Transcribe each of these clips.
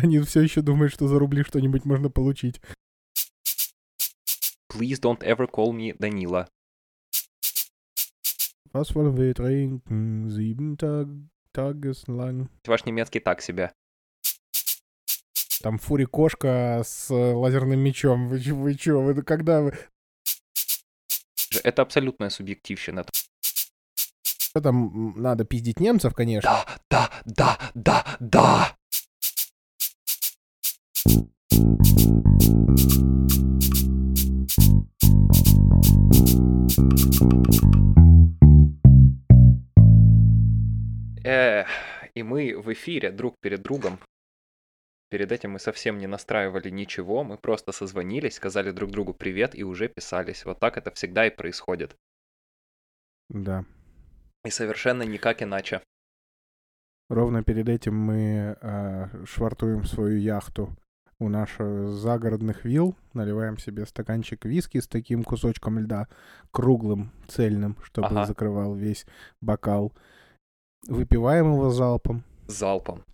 Они все еще думают, что за рубли что-нибудь можно получить. Please don't ever call me Danila. Was wollen wir trinken? Sieben Tag Tageslang. Ваш немецкий так себе. Там фури кошка с э, лазерным мечом. Вы, вы чё? Вы когда вы... Это абсолютная субъективщина. Что там надо пиздить немцев, конечно. Да, да, да, да, да. И мы в эфире друг перед другом. Перед этим мы совсем не настраивали ничего, мы просто созвонились, сказали друг другу привет и уже писались. Вот так это всегда и происходит. Да. И совершенно никак иначе. Ровно перед этим мы э, швартуем свою яхту у наших загородных вилл, наливаем себе стаканчик виски с таким кусочком льда, круглым, цельным, чтобы Ага. закрывал весь бокал. Выпиваем его залпом. Залпом.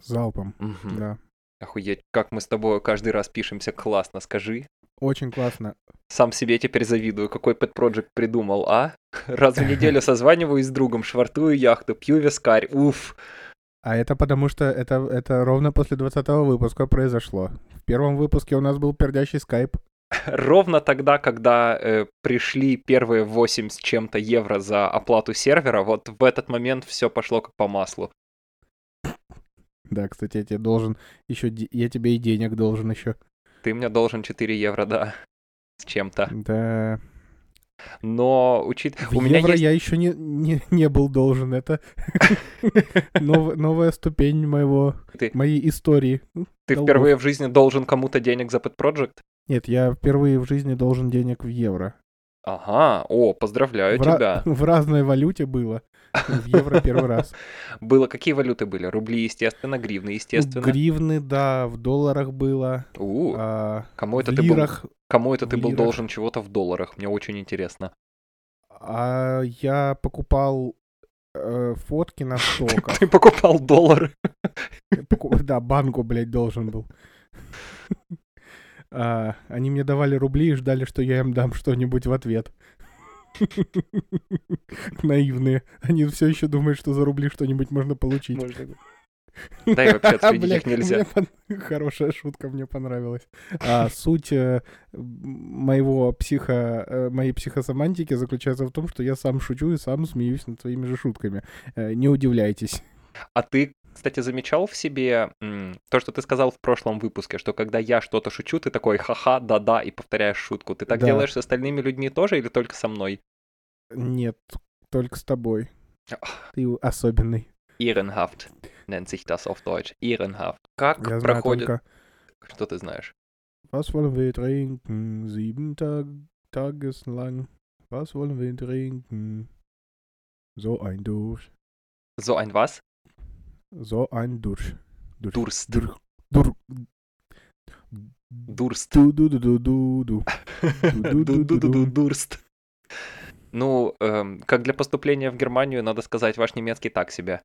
Залпом, Мгм. да. Охуеть, как мы с тобой каждый раз пишемся классно, скажи. Очень классно. Сам себе теперь завидую, какой Pet Project придумал, а? Раз в неделю созваниваюсь с другом, швартую яхту, пью вискарь, уф. А это потому что это, это ровно после 20 выпуска произошло. В первом выпуске у нас был пердящий скайп. Ровно тогда, когда э, пришли первые 8 с чем-то евро за оплату сервера, вот в этот момент все пошло как по маслу. Да, кстати, я тебе должен еще... Я тебе и денег должен еще. Ты мне должен 4 евро, да, с чем-то. Да. Но учит... В У меня евро есть... я еще не, не, не был должен. Это нов- новая ступень моего, моей истории. Ты впервые в жизни должен кому-то денег за Pet Project? Нет, я впервые в жизни должен денег в евро. Ага, о, поздравляю В, тебя. в разной валюте было. В евро первый раз. Было какие валюты были? Рубли, естественно, гривны, естественно. Гривны, да, в долларах было. У, а, кому это ты был? Кому это ты был лирах. должен чего-то в долларах? Мне очень интересно. А я покупал э, фотки на стоках. Ты покупал доллары? Да, банку, блядь, должен был. А, Они мне давали рубли и ждали, что я им дам что-нибудь в ответ. Наивные. Они все еще думают, что за рубли что-нибудь можно получить. Да и вообще отследить Бля, их нельзя. Хорошая шутка, мне понравилась. А суть э, моего психо, э, моей психосомантики заключается в том, что я сам шучу и сам смеюсь над своими же шутками. Э, Не удивляйтесь. А ты, кстати, замечал в себе то, что ты сказал в прошлом выпуске, что когда я что-то шучу, ты такой ха-ха, да-да, и повторяешь шутку. Ты так Да. делаешь с остальными людьми тоже или только со мной? Нет, только с тобой. Ты особенный. Ehrenhaft nennt sich das auf Deutsch. Ehrenhaft. Как Я знаю проходит... только... Что ты знаешь? Was wollen wir trinken? Sieben Tag, Tageslang. Was wollen wir trinken? So ein Durst. So ein was? So ein Durst. Durst. Dur. Dur. Durst. Ду ду ду ду ду ду. Ду ду ду ду ду. Durst. Ну, эм, как для поступления в Германию, надо сказать, ваш немецкий так себе.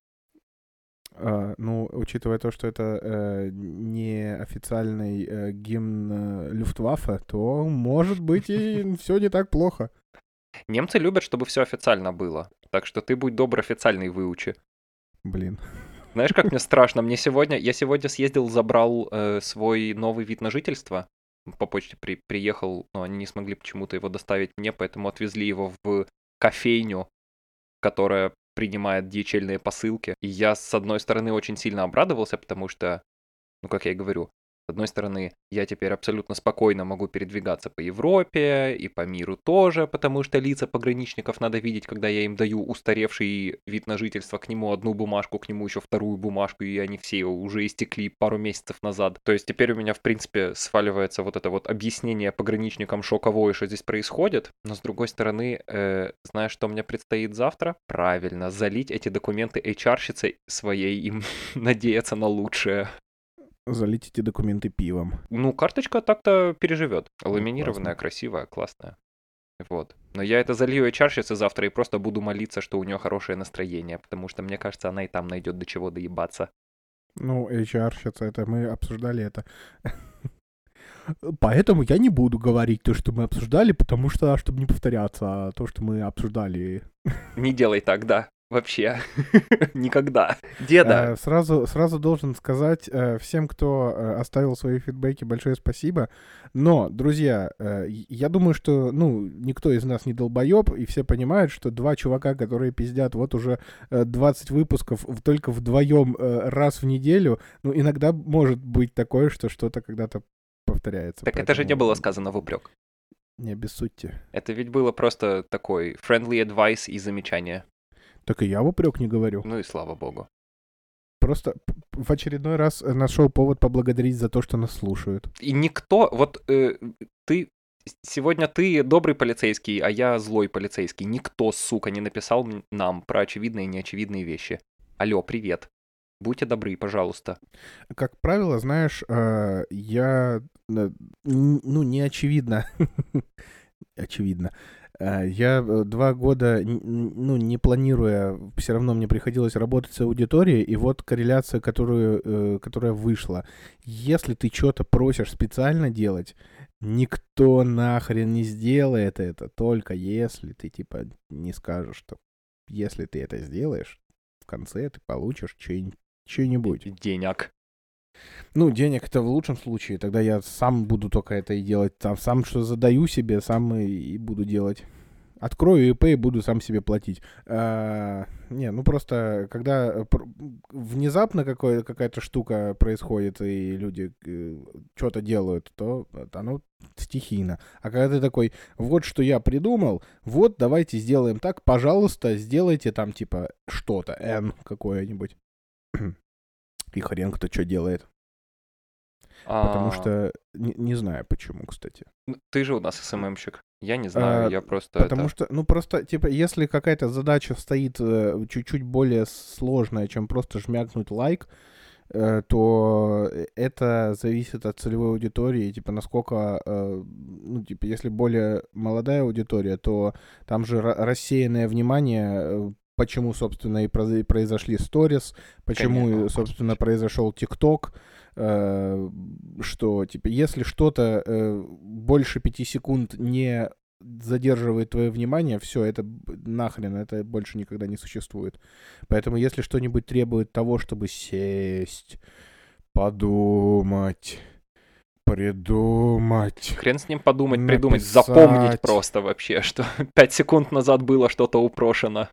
А, Ну, учитывая то, что это э, не официальный э, гимн э, Люфтваффе, то, может быть, и все не так плохо. Немцы любят, чтобы все официально было. Так что ты будь добр, официальный выучи. Блин. Знаешь, как мне страшно? Мне сегодня, я сегодня съездил, забрал э, свой новый вид на жительство. По почте при, приехал, но они не смогли почему-то его доставить мне, поэтому отвезли его в кофейню, которая принимает DHL-ные посылки. И я, с одной стороны, очень сильно обрадовался, потому что, ну, как я и говорю, с одной стороны, я теперь абсолютно спокойно могу передвигаться по Европе и по миру тоже, потому что лица пограничников надо видеть, когда я им даю устаревший вид на жительство, к нему одну бумажку, к нему еще вторую бумажку, и они все уже истекли пару месяцев назад. То есть теперь у меня, в принципе, сваливается вот это вот объяснение пограничникам шоковое, что здесь происходит. Но с другой стороны, э, знаешь, что мне предстоит завтра? Правильно, залить эти документы HR-щице своей и надеяться на лучшее. Залить эти документы пивом. Ну, карточка так-то переживет. Ламинированная, классно. красивая, классная. Вот. Но я это залью HR завтра и просто буду молиться, что у нее хорошее настроение, потому что мне кажется, она и там найдет до чего доебаться. Ну, HR сейчас это, мы обсуждали это. Поэтому я не буду говорить то, что мы обсуждали, потому что, чтобы не повторяться, а то, что мы обсуждали. Не делай так, да. Вообще. Никогда. Деда. Э, Сразу, сразу должен сказать э, всем, кто э, оставил свои фидбэки, большое спасибо. Но, друзья, э, я думаю, что, ну, никто из нас не долбоеб, и все понимают, что два чувака, которые пиздят вот уже э, 20 выпусков в- только вдвоем э, раз в неделю, ну, иногда может быть такое, что что-то когда-то повторяется. Так это же не поэтому было сказано в упрек. Не обессудьте. Это ведь было просто такой friendly advice и замечание. Так и я в упрек не говорю. Ну и слава богу. Просто в очередной раз э, нашел повод поблагодарить за то, что нас слушают. И никто, вот э, ты, сегодня ты добрый полицейский, а я злой полицейский. Никто, сука, не написал нам про очевидные и неочевидные вещи. Алло, привет. Будьте добры, пожалуйста. Как правило, знаешь, э, я, э, ну, не очевидно, очевидно, я э, два года, ну, не планируя, все равно мне приходилось работать с аудиторией, и вот корреляция, которую, э, которая вышла. Если ты что-то просишь специально делать, никто нахрен не сделает это, только если ты, типа, не скажешь, что если ты это сделаешь, в конце ты получишь. Что-нибудь. Денег. Ну, денег это в лучшем случае. Тогда я сам буду только это и делать. Там, сам что задаю себе, сам и, буду делать. Открою ИП и буду сам себе платить. А, не, ну просто, когда э, внезапно какая-то штука происходит, и люди что-то делают, то оно стихийно. А когда ты такой, вот что я придумал, вот давайте сделаем так, пожалуйста, сделайте там типа что-то, N какое-нибудь. И хрен кто что делает. Потому А, что не, не знаю почему, кстати. Ты же у нас СММщик. Я не знаю, А, я просто Потому это... что, ну просто, типа, если какая-то задача стоит э, чуть-чуть более сложная, чем просто жмякнуть лайк, э, то это зависит от целевой аудитории, типа, насколько, э, ну, типа, если более молодая аудитория, то там же ра- рассеянное внимание, э, почему, собственно, и произ- произошли сторис, почему, Конечно. собственно, произошел ТикТок, э, что, типа, если что-то э, больше пяти секунд не задерживает твое внимание, все, это нахрен, это больше никогда не существует. Поэтому если что-нибудь требует того, чтобы сесть, подумать, придумать, Хрен с ним подумать, придумать, запомнить написать. просто вообще, что пять секунд назад было что-то упрошено.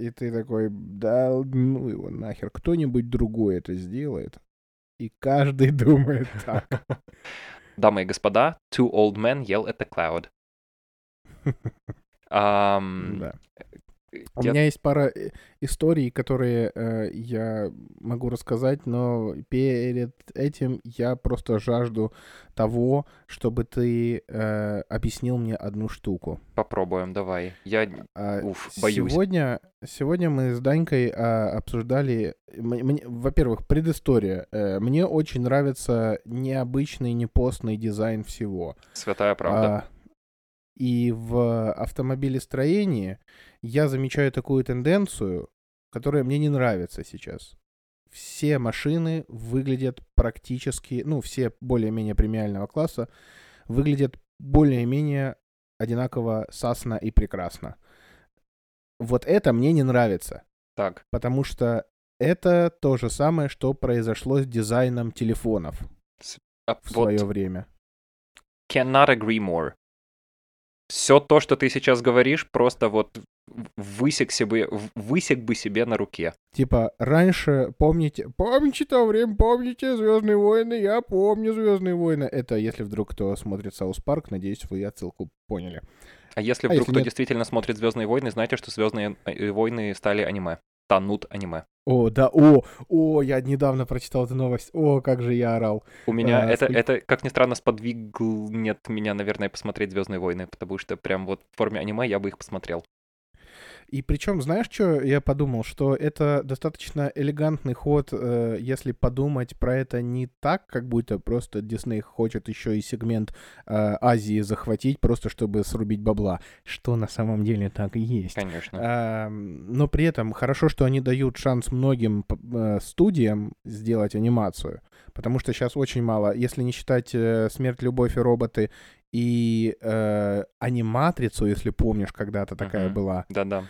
И ты такой, да ну его нахер, кто-нибудь другой это сделает. И каждый думает так. Дамы и господа, two old men yell at the cloud. Ам, Да. У я- меня есть пара э, историй, которые э, я могу рассказать, но перед этим я просто жажду того, чтобы ты э, объяснил мне одну штуку. Попробуем, давай. Я, А, уф, боюсь. Сегодня, сегодня мы с Данькой а, обсуждали, во-первых, предыстория. Э, Мне очень нравится необычный, непостный дизайн всего. Святая правда. А, И в автомобилестроении я замечаю такую тенденцию, которая мне не нравится сейчас. Все машины выглядят практически, ну, все более-менее премиального класса выглядят более-менее одинаково классно и прекрасно. Вот это мне не нравится, Так, потому что это то же самое, что произошло с дизайном телефонов а в вот свое время. cannot agree more. Все то, что ты сейчас говоришь, просто вот высек себе, высек бы себе на руке. Типа, раньше, помните, помните то время, помните Звездные войны, я помню Звездные войны. Это если вдруг кто смотрит South Park, надеюсь, вы отсылку поняли. А если А вдруг если кто нет? действительно смотрит Звездные войны, знаете, что Звездные э, войны стали аниме. Танут аниме. О, да, о, о, я недавно прочитал эту новость. О, как же я орал. У меня А, это, сколько- это, как ни странно, сподвигл нет меня, наверное, посмотреть Звездные войны, потому что прям вот в форме аниме я бы их посмотрел. И причем, знаешь, что я подумал, что это достаточно элегантный ход, э, если подумать про это не так, как будто просто Дисней хочет еще и сегмент э, Азии захватить, просто чтобы срубить бабла, что на самом деле так и есть. Конечно. Но при этом хорошо, что они дают шанс многим э, студиям сделать анимацию, потому что сейчас очень мало, если не считать «Смерть, любовь и роботы» и э, аниматрицу, если помнишь, когда-то такая Мгм. была, Да-да.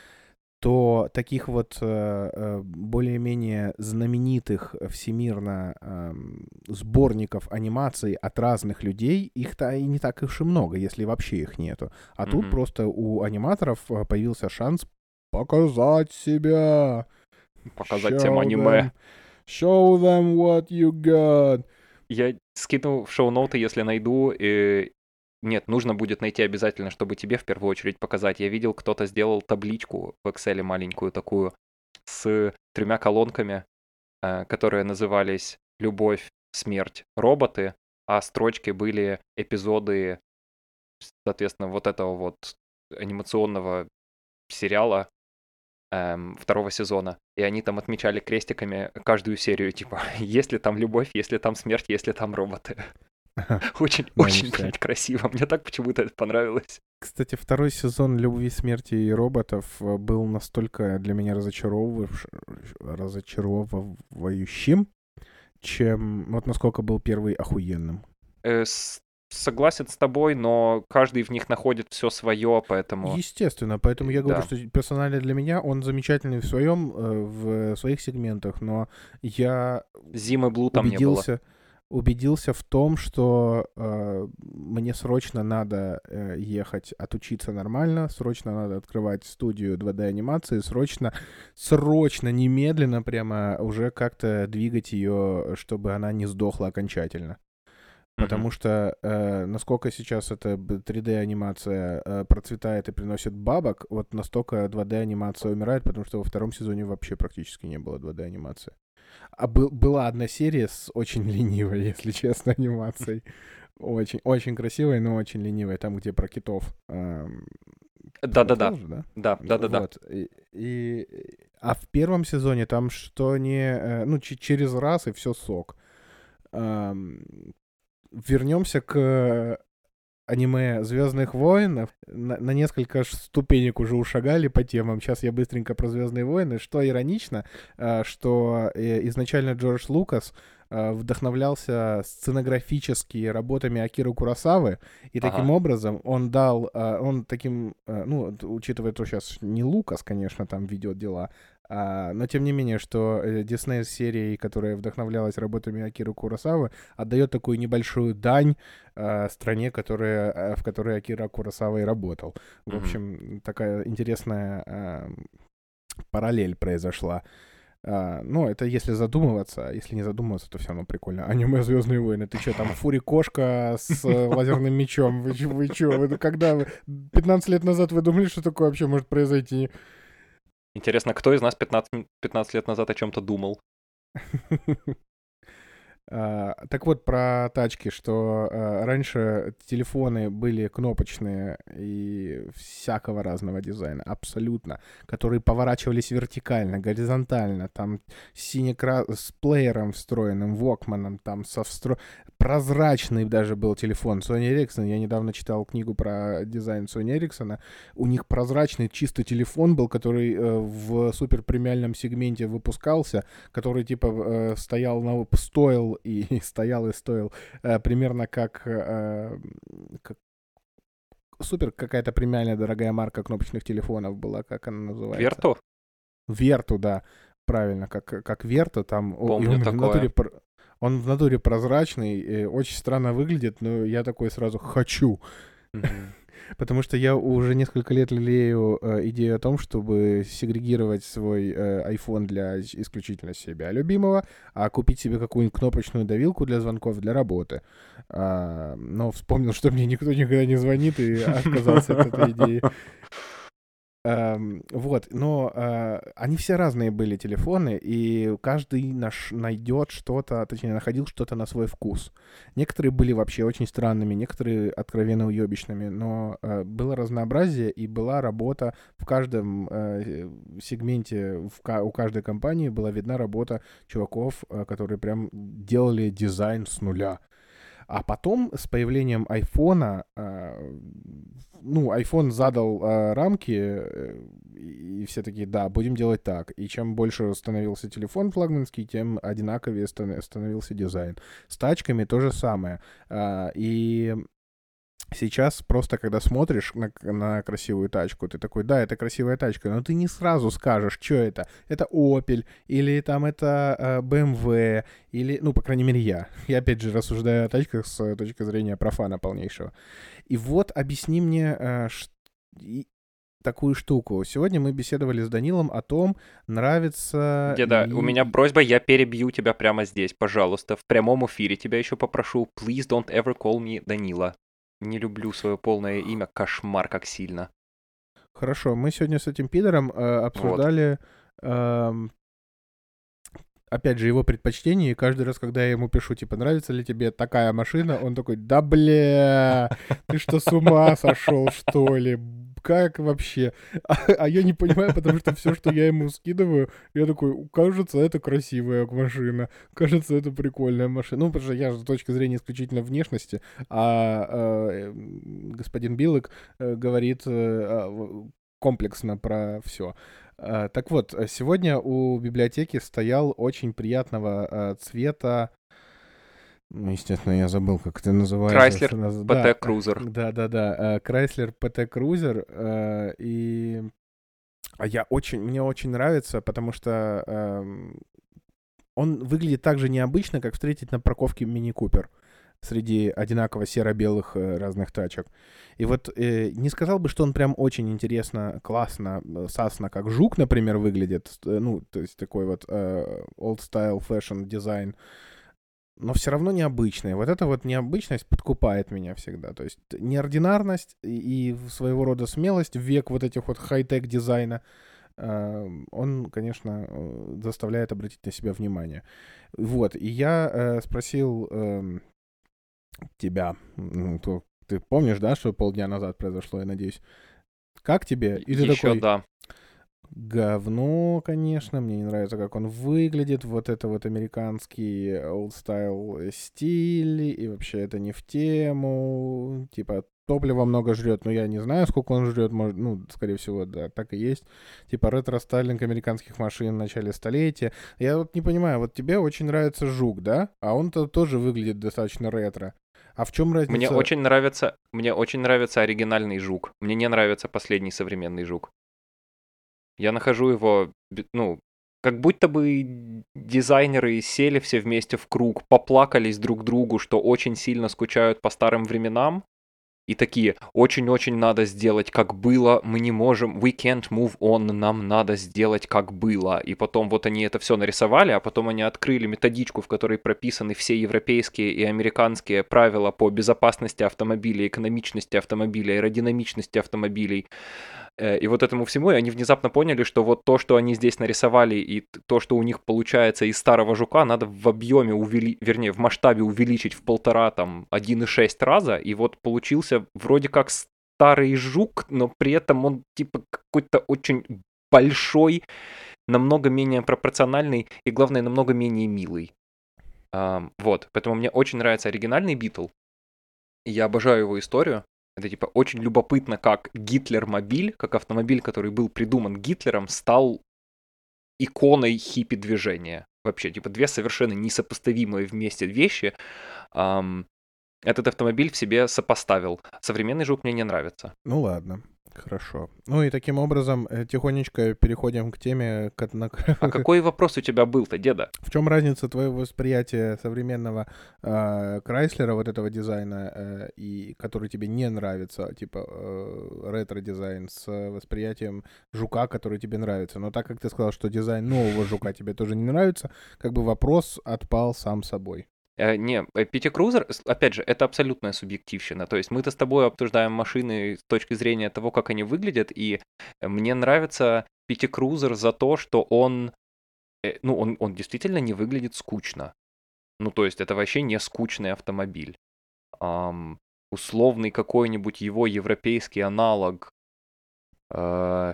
то таких вот э, э, более-менее знаменитых всемирно эм, сборников анимации от разных людей, их-то и не так уж и много, если вообще их нету. А тут Мгм. просто у аниматоров э, появился шанс показать себя. Показать Show всем аниме. them- Show them what you got. Я скину в шоу-ноуты, если найду. и- Нет, нужно будет найти обязательно, чтобы тебе в первую очередь показать. Я видел, кто-то сделал табличку в Excel маленькую такую с тремя колонками, э, которые назывались «Любовь, смерть, роботы», а строчки были эпизоды, соответственно, вот этого вот анимационного сериала эм, второго сезона. И они там отмечали крестиками каждую серию, типа, есть ли там любовь, есть ли там смерть, есть ли там роботы. Очень, Да, очень, ништяк. блядь, красиво. Мне так почему-то это понравилось. Кстати, второй сезон «Любви, смерти и роботов» э, был настолько для меня разочаровывавш- разочаровывающим, чем... Вот насколько был первый охуенным. Э, с- согласен с тобой, но каждый в них находит все свое, поэтому... Естественно, поэтому я говорю, Да. что персонально для меня он замечательный в своем, э, в своих сегментах, но я Зимы Блу там не было. Убедился, в том, что э, мне срочно надо э, ехать отучиться нормально, срочно надо открывать студию 2D анимации, срочно, срочно, немедленно прямо уже как-то двигать ее, чтобы она не сдохла окончательно. Потому что э, насколько сейчас эта 3D-анимация э, процветает и приносит бабок, вот настолько 2D-анимация умирает, потому что во втором сезоне вообще практически не было 2D-анимации. А был, была одна серия с очень ленивой, если честно, анимацией. Очень, очень красивой, но очень ленивой. Там, где про китов. Да-да-да. да? Да, да-да-да. Вот. И, и- а в первом сезоне там что не... э, Ну, че- через раз и все сок. Вернемся к аниме Звездных войнов. На, на несколько ступенек уже ушагали по темам. Сейчас я быстренько про Звездные войны. Что иронично, э, что э, изначально Джордж Лукас э, вдохновлялся сценографически работами Акиры Курасавы, и таким Ага. образом он дал, он таким, ну, учитывая, что сейчас не Лукас, конечно, там ведет дела, а, но тем не менее, что э, Дисней с серией, которая вдохновлялась работами Акиры Курасавы, отдает такую небольшую дань э, стране, которая, э, в которой Акира Курасава и работал. В Мгм. общем, такая интересная э, параллель произошла. А, ну, это если задумываться, а если не задумываться, то все равно прикольно. Аниме Звездные войны. Ты что, там Фури кошка с э, лазерным мечом? Вы, вы что? Вы когда вы 15 лет назад вы думали, что такое вообще может произойти? Интересно, кто из нас 15, м- 15 лет назад о чем-то думал? А, Так вот, про тачки, что а, раньше телефоны были кнопочные и всякого разного дизайна, абсолютно, которые поворачивались вертикально, горизонтально, там синекра... с плеером встроенным, вокманом, там со встро... прозрачный даже был телефон Sony Ericsson. Я недавно читал книгу про дизайн Sony Ericsson. У них прозрачный чисто телефон был, который э, в супер премиальном сегменте выпускался, который типа э, стоял на стоил и стоял и стоил э, примерно как, э, как супер какая-то премиальная дорогая марка кнопочных телефонов была, как она называется? Верту? Верту, да, правильно, как как Верта там. Помню он в такое. натуре пр- он в натуре прозрачный, очень странно выглядит, но я такой сразу хочу. Мгм. Потому что я уже несколько лет лелею э, идею о том, чтобы сегрегировать свой э, iPhone для ис- исключительно себя любимого, а купить себе какую-нибудь кнопочную давилку для звонков для работы. А, но вспомнил, что мне никто никогда не звонит и отказался от этой идеи. Эм, вот, но э, они все разные были телефоны, и каждый наш найдет что-то, точнее, находил что-то на свой вкус. Некоторые были вообще очень странными, некоторые откровенно уебищными, но э, было разнообразие, и была работа в каждом э, сегменте, в, у каждой компании была видна работа чуваков, которые прям делали дизайн с нуля. А потом с появлением айфона, ну, iPhone задал э, рамки, э, и все такие, да, будем делать так. И чем больше становился телефон флагманский, тем одинаковее становился дизайн. С тачками то же самое. Э, и Сейчас просто, когда смотришь на, на красивую тачку, ты такой, да, это красивая тачка, но ты не сразу скажешь, что это. Это Opel, или там это э, BMW, или, ну, по крайней мере, я. Я, опять же, рассуждаю о тачках с точки зрения профана полнейшего. И вот объясни мне э, ш... такую штуку. Сегодня мы беседовали с Данилом о том, нравится... Деда, ли... у меня просьба, я перебью тебя прямо здесь, пожалуйста. В прямом эфире тебя еще попрошу. Please don't ever call me Данила. Не люблю свое полное имя, кошмар как сильно. Хорошо, мы сегодня с этим пидором э, обсуждали, вот. э, опять же, его предпочтения, и каждый раз, когда я ему пишу, типа, нравится ли тебе такая машина, он такой, да бля, ты что, с ума сошел, что ли? как вообще? А, а я не понимаю, потому что все, что я ему скидываю, я такой, кажется, это красивая машина, кажется, это прикольная машина. Ну, потому что я с точки зрения исключительно внешности, а э, господин Билык э, говорит э, комплексно про все. Э, так вот, сегодня у библиотеки стоял очень приятного э, цвета ну, естественно, я забыл, как это называется. Крайслер ПТ Крузер. Да, да, да. Крайслер ПТ Крузер. И я очень, мне очень нравится, потому что эм, он выглядит так же необычно, как встретить на парковке Мини Купер среди одинаково серо-белых э, разных тачек. И вот э, не сказал бы, что он прям очень интересно, классно, э, сасно, как жук, например, выглядит. Ну, то есть такой вот э, old style fashion дизайн но все равно необычные. Вот эта вот необычность подкупает меня всегда. То есть неординарность и, своего рода смелость в век вот этих вот хай-тек дизайна, э, он, конечно, э, заставляет обратить на себя внимание. Вот, и я э, спросил э, тебя, ну, ты помнишь, да, что полдня назад произошло, я надеюсь? Как тебе? И ты Еще такой, да говно, конечно. Мне не нравится, как он выглядит. Вот это вот американский old style стиль. И вообще это не в тему. Типа топлива много жрет, но я не знаю, сколько он жрет. Может, ну, скорее всего, да, так и есть. Типа ретро-стайлинг американских машин в начале столетия. Я вот не понимаю, вот тебе очень нравится жук, да? А он-то тоже выглядит достаточно ретро. А в чем разница? Мне очень нравится, мне очень нравится оригинальный жук. Мне не нравится последний современный жук. Я нахожу его, ну, как будто бы дизайнеры сели все вместе в круг, поплакались друг другу, что очень сильно скучают по старым временам, и такие, очень-очень надо сделать, как было, мы не можем, we can't move on, нам надо сделать, как было. И потом вот они это все нарисовали, а потом они открыли методичку, в которой прописаны все европейские и американские правила по безопасности автомобиля, экономичности автомобиля, аэродинамичности автомобилей. Э, и вот этому всему, и они внезапно поняли, что вот то, что они здесь нарисовали, и то, что у них получается из старого жука, надо в объеме, увели... вернее, в масштабе увеличить в полтора, там, 1,6 раза, и вот получился вроде как старый жук, но при этом он типа какой-то очень большой, намного менее пропорциональный и, главное, намного менее милый. Um, вот, поэтому мне очень нравится оригинальный Битл. Я обожаю его историю. Это типа очень любопытно, как Гитлер-мобиль, как автомобиль, который был придуман Гитлером, стал иконой хиппи-движения. Вообще, типа две совершенно несопоставимые вместе вещи. Эм, этот автомобиль в себе сопоставил. Современный жук мне не нравится. Ну ладно. Хорошо. Ну и таким образом э, тихонечко переходим к теме... А какой вопрос у тебя был-то, деда? В чем разница твоего восприятия современного э, Крайслера, вот этого дизайна, э, и который тебе не нравится, типа э, ретро-дизайн, с восприятием жука, который тебе нравится? Но так как ты сказал, что дизайн нового жука тебе тоже не нравится, как бы вопрос отпал сам собой. Э, не, э, PT Cruiser, опять же, это абсолютная субъективщина. То есть мы-то с тобой обсуждаем машины с точки зрения того, как они выглядят, и мне нравится Пятикрузер за то, что он, э, ну, он, он действительно не выглядит скучно. Ну, то есть это вообще не скучный автомобиль. Ам, условный какой-нибудь его европейский аналог э,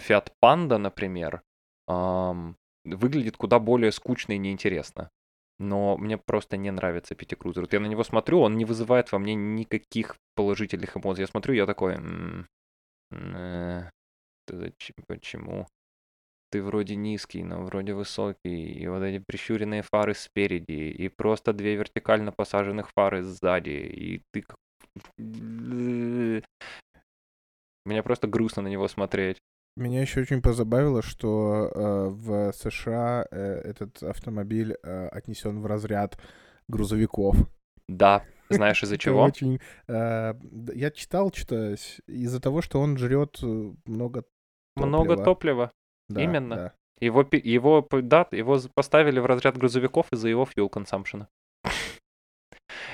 Fiat Panda, например, ам, выглядит куда более скучно и неинтересно. Но мне просто не нравится Пятикрузер. Вот я на него смотрю, он не вызывает во мне никаких положительных эмоций. Я смотрю, я такой... «М, э, Почему? Ты вроде низкий, но вроде высокий. И вот эти прищуренные фары спереди. И просто две вертикально посаженных фары сзади. И ты... Мне просто грустно на него смотреть. Меня еще очень позабавило, что э, в США э, этот автомобиль э, отнесен в разряд грузовиков. Да, знаешь из-за чего? Очень, э, я читал что-то с- из-за того, что он жрет э, много Много топлива. топлива. Да, Именно. да. Его, его, да, его поставили в разряд грузовиков из-за его fuel consumption.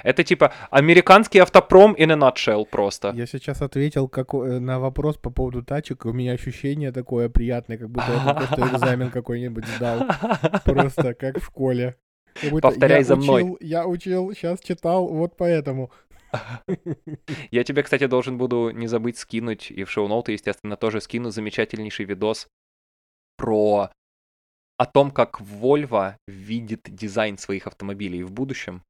Это типа американский автопром in a nutshell просто. Я сейчас ответил како- э, на вопрос по поводу тачек. У меня ощущение такое приятное, как будто я что экзамен какой-нибудь сдал. Просто как в школе. Как Повторяй я за мной. учил- Я учил, сейчас читал, вот поэтому. Я тебе, кстати, должен буду не забыть скинуть, и в шоу-ноуты, естественно, тоже скину замечательнейший видос про о том, как Volvo видит дизайн своих автомобилей в будущем.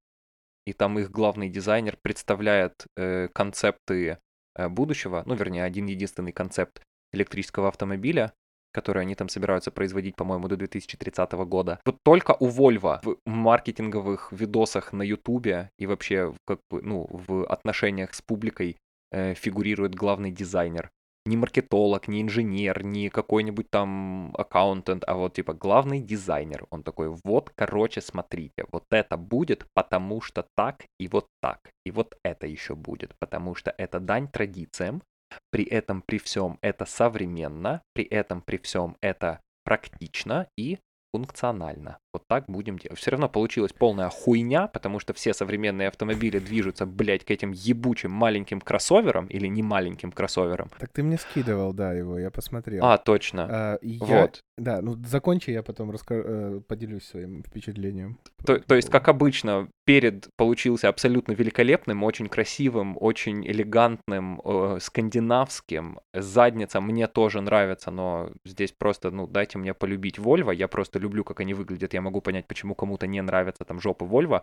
И там их главный дизайнер представляет э, концепты э, будущего, ну, вернее, один единственный концепт электрического автомобиля, который они там собираются производить, по-моему, до 2030 года. Вот только у Volvo в маркетинговых видосах на Ютубе и вообще как бы, ну, в отношениях с публикой э, фигурирует главный дизайнер. Не маркетолог, не инженер, не какой-нибудь там аккаунтент, а вот типа главный дизайнер. Он такой, вот, короче, смотрите, вот это будет, потому что так и вот так. И вот это еще будет, потому что это дань традициям, при этом при всем это современно, при этом при всем это практично и функционально. Вот так будем делать. Все равно получилась полная хуйня, потому что все современные автомобили движутся, блядь, к этим ебучим маленьким кроссоверам или не маленьким кроссоверам. Так ты мне скидывал, да, его, я посмотрел. А, точно. А, я- Вот. Да, ну закончи, я потом раска- э, поделюсь своим впечатлением. То, то есть, как обычно, перед получился абсолютно великолепным, очень красивым, очень элегантным, э, скандинавским. Задница мне тоже нравится, но здесь просто, ну, дайте мне полюбить Volvo. Я просто люблю, как они выглядят. Я могу понять, почему кому-то не нравятся там жопы Volvo.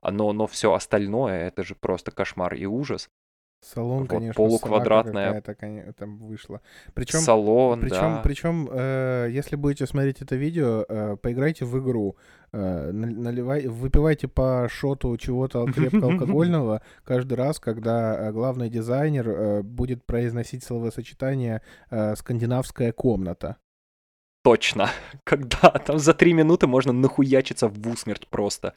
А, Но, но все остальное, это же просто кошмар и ужас. Салон, Вот, конечно, полуквадратная- какая-то, там вышла. Причем, Салон, причем, да. причем, э, если будете смотреть это видео, э, поиграйте в игру, э, наливай, выпивайте по шоту чего-то крепко алкогольного каждый раз, когда э, главный дизайнер э, будет произносить словосочетание э, «скандинавская комната». Точно. Когда там за три минуты можно нахуячиться в усмерть просто.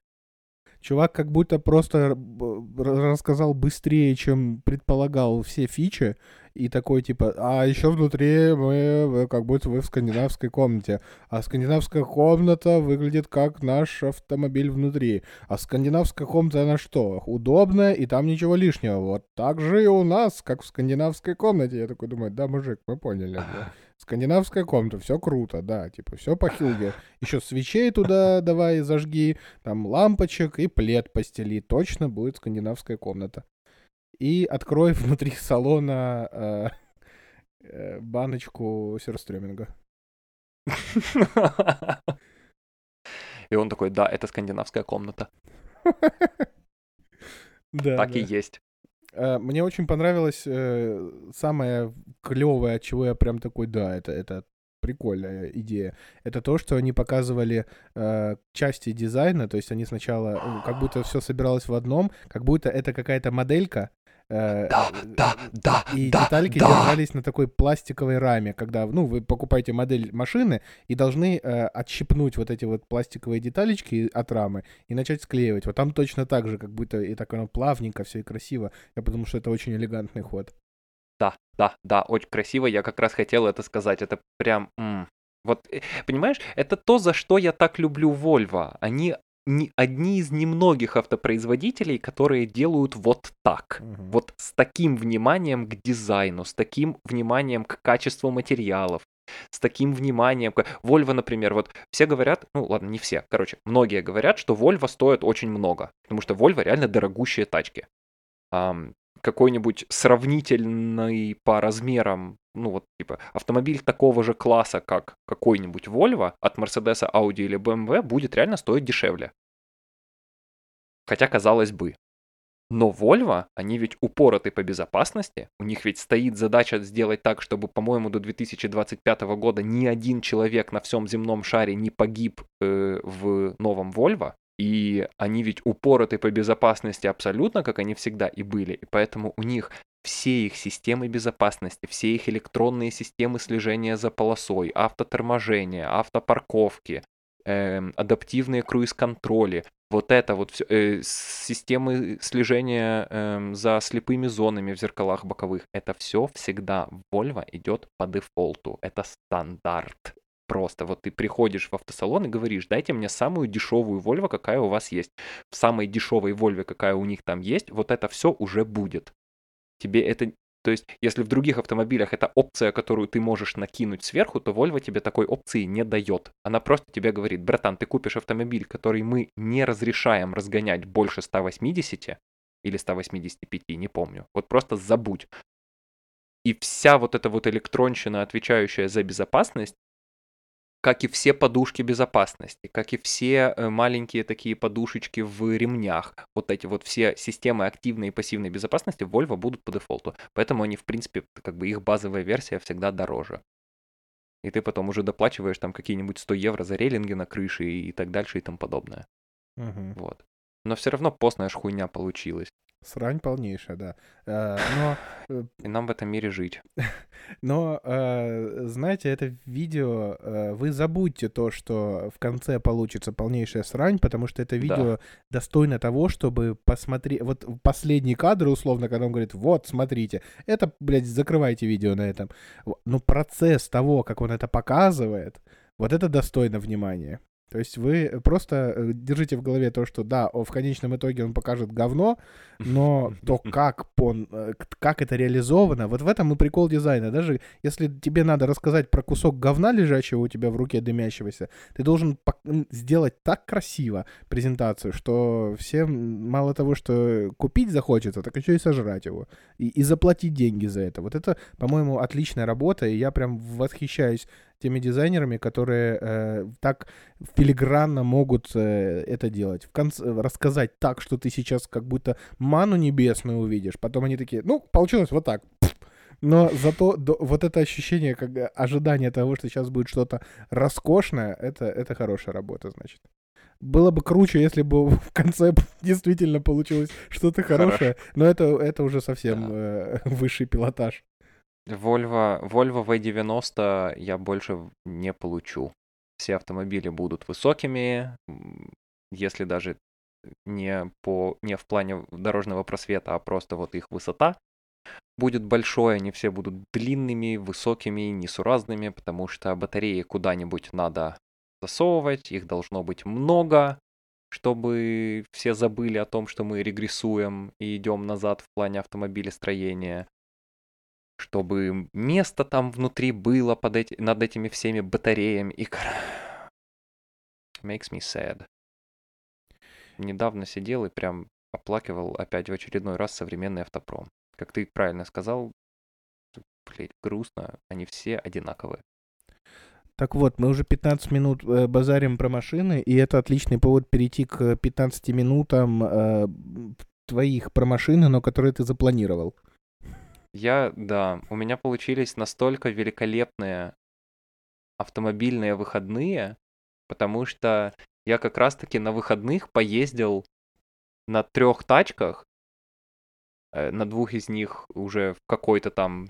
Чувак как будто просто р- рассказал быстрее, чем предполагал все фичи, и такой типа, а еще внутри мы как будто вы в скандинавской комнате, а скандинавская комната выглядит как наш автомобиль внутри, а скандинавская комната она что, удобная и там ничего лишнего, вот так же и у нас, как в скандинавской комнате. Я такой думаю, да, мужик, мы поняли. бля. Скандинавская комната, все круто, да, типа, все по Хилге. Еще свечей туда давай зажги, там лампочек и плед постели. Точно будет скандинавская комната. И открой внутри салона э, э, баночку сюрстрёминга. И он такой, да, это скандинавская комната. Да, Так да. и есть. Э, Мне очень понравилось э, самое клевое, от чего я прям такой, да, это, это прикольная идея. Это то, что они показывали э, части дизайна, то есть они сначала, э, как будто все собиралось в одном, как будто это какая-то моделька. Э, Да, э, да, да, И да, детальки да. держались на такой пластиковой раме, когда, ну, вы покупаете модель машины и должны э, отщипнуть вот эти вот пластиковые деталечки от рамы и начать склеивать. Вот там точно так же, как будто и так оно плавненько, все и красиво. Я потому что это очень элегантный ход. Да, да, да, очень красиво. Я как раз хотел это сказать. Это прям... м. Вот, э, понимаешь, это то, за что я так люблю Volvo. Они одни из немногих автопроизводителей, которые делают вот так. Мгм. Вот с таким вниманием к дизайну, с таким вниманием к качеству материалов, с таким вниманием. Volvo, например, вот все говорят, ну ладно, не все, короче, многие говорят, что Volvo стоит очень много, потому что Volvo реально дорогущие тачки. Ам, какой-нибудь сравнительный по размерам, ну вот типа автомобиль такого же класса, как какой-нибудь Volvo от Mercedes, Audi или BMW будет реально стоить дешевле. Хотя казалось бы. Но Volvo, они ведь упороты по безопасности. У них ведь стоит задача сделать так, чтобы, по-моему, до 2025 года ни один человек на всем земном шаре не погиб э, в новом Volvo. И они ведь упороты по безопасности абсолютно, как они всегда и были. И поэтому у них все их системы безопасности, все их электронные системы слежения за полосой, автоторможения, автопарковки, эм, адаптивные круиз-контроли, вот это вот все, системы слежения эм, за слепыми зонами в зеркалах боковых, это все всегда Volvo идет по дефолту. Это стандарт. Просто вот ты приходишь в автосалон и говоришь, дайте мне самую дешевую Volvo, какая у вас есть. В самой дешевой Volvo, какая у них там есть, вот это все уже будет. Тебе это то есть, если в других автомобилях это опция, которую ты можешь накинуть сверху, то Volvo тебе такой опции не дает. Она просто тебе говорит, братан, ты купишь автомобиль, который мы не разрешаем разгонять больше 180 или 185, не помню. Вот просто забудь. И вся вот эта вот электронщина, отвечающая за безопасность, как и все подушки безопасности, как и все э, маленькие такие подушечки в ремнях, вот эти вот все системы активной и пассивной безопасности в Volvo будут по дефолту. Поэтому они, в принципе, как бы их базовая версия всегда дороже. И ты потом уже доплачиваешь там какие-нибудь 100 евро за рейлинги на крыше и так дальше и тому подобное. Мгм. Вот. Но все равно постная ж хуйня получилась. Срань полнейшая, да. Э, Но э, И нам в этом мире жить. Но, э, знаете, это видео, вы забудьте то, что в конце получится полнейшая срань, потому что это видео достойно того, чтобы посмотреть... Вот последний кадр, условно, когда он говорит, вот, смотрите, это, блядь, закрывайте видео на этом. Но процесс того, как он это показывает, вот это достойно внимания. То есть вы просто э, держите в голове то, что да, в конечном итоге он покажет говно, но то, как, он, э, как это реализовано, вот в этом и прикол дизайна. Даже если тебе надо рассказать про кусок говна, лежащего у тебя в руке дымящегося, ты должен сделать так красиво презентацию, что всем мало того, что купить захочется, так еще и сожрать его. И, и заплатить деньги за это. Вот это, по-моему, отличная работа, и я прям восхищаюсь теми дизайнерами, которые э, так филигранно могут э, это делать. В конце рассказать так, что ты сейчас как будто ману небесную увидишь. Потом они такие, ну, получилось вот так. Но зато до- вот это ощущение, как ожидание того, что сейчас будет что-то роскошное, это, это хорошая работа, значит. Было бы круче, если бы в конце действительно получилось что-то хорошее, но это, это уже совсем Да. э, высший пилотаж. Volvo, Volvo V90 я больше не получу. Все автомобили будут высокими, если даже не, по, не в плане дорожного просвета, а просто вот их высота будет большой, они все будут длинными, высокими, несуразными, потому что батареи куда-нибудь надо засовывать, их должно быть много, чтобы все забыли о том, что мы регрессуем и идем назад в плане автомобилестроения чтобы место там внутри было под эти, над этими всеми батареями. И... Makes me sad. Недавно сидел и прям оплакивал опять в очередной раз современный автопром. Как ты правильно сказал, блядь, грустно, они все одинаковые. Так вот, мы уже 15 минут э, базарим про машины, и это отличный повод перейти к 15 минутам э, твоих про машины, но которые ты запланировал. Я, да, у меня получились настолько великолепные автомобильные выходные, потому что я как раз-таки на выходных поездил на трех тачках, э, на двух из них уже в какой-то там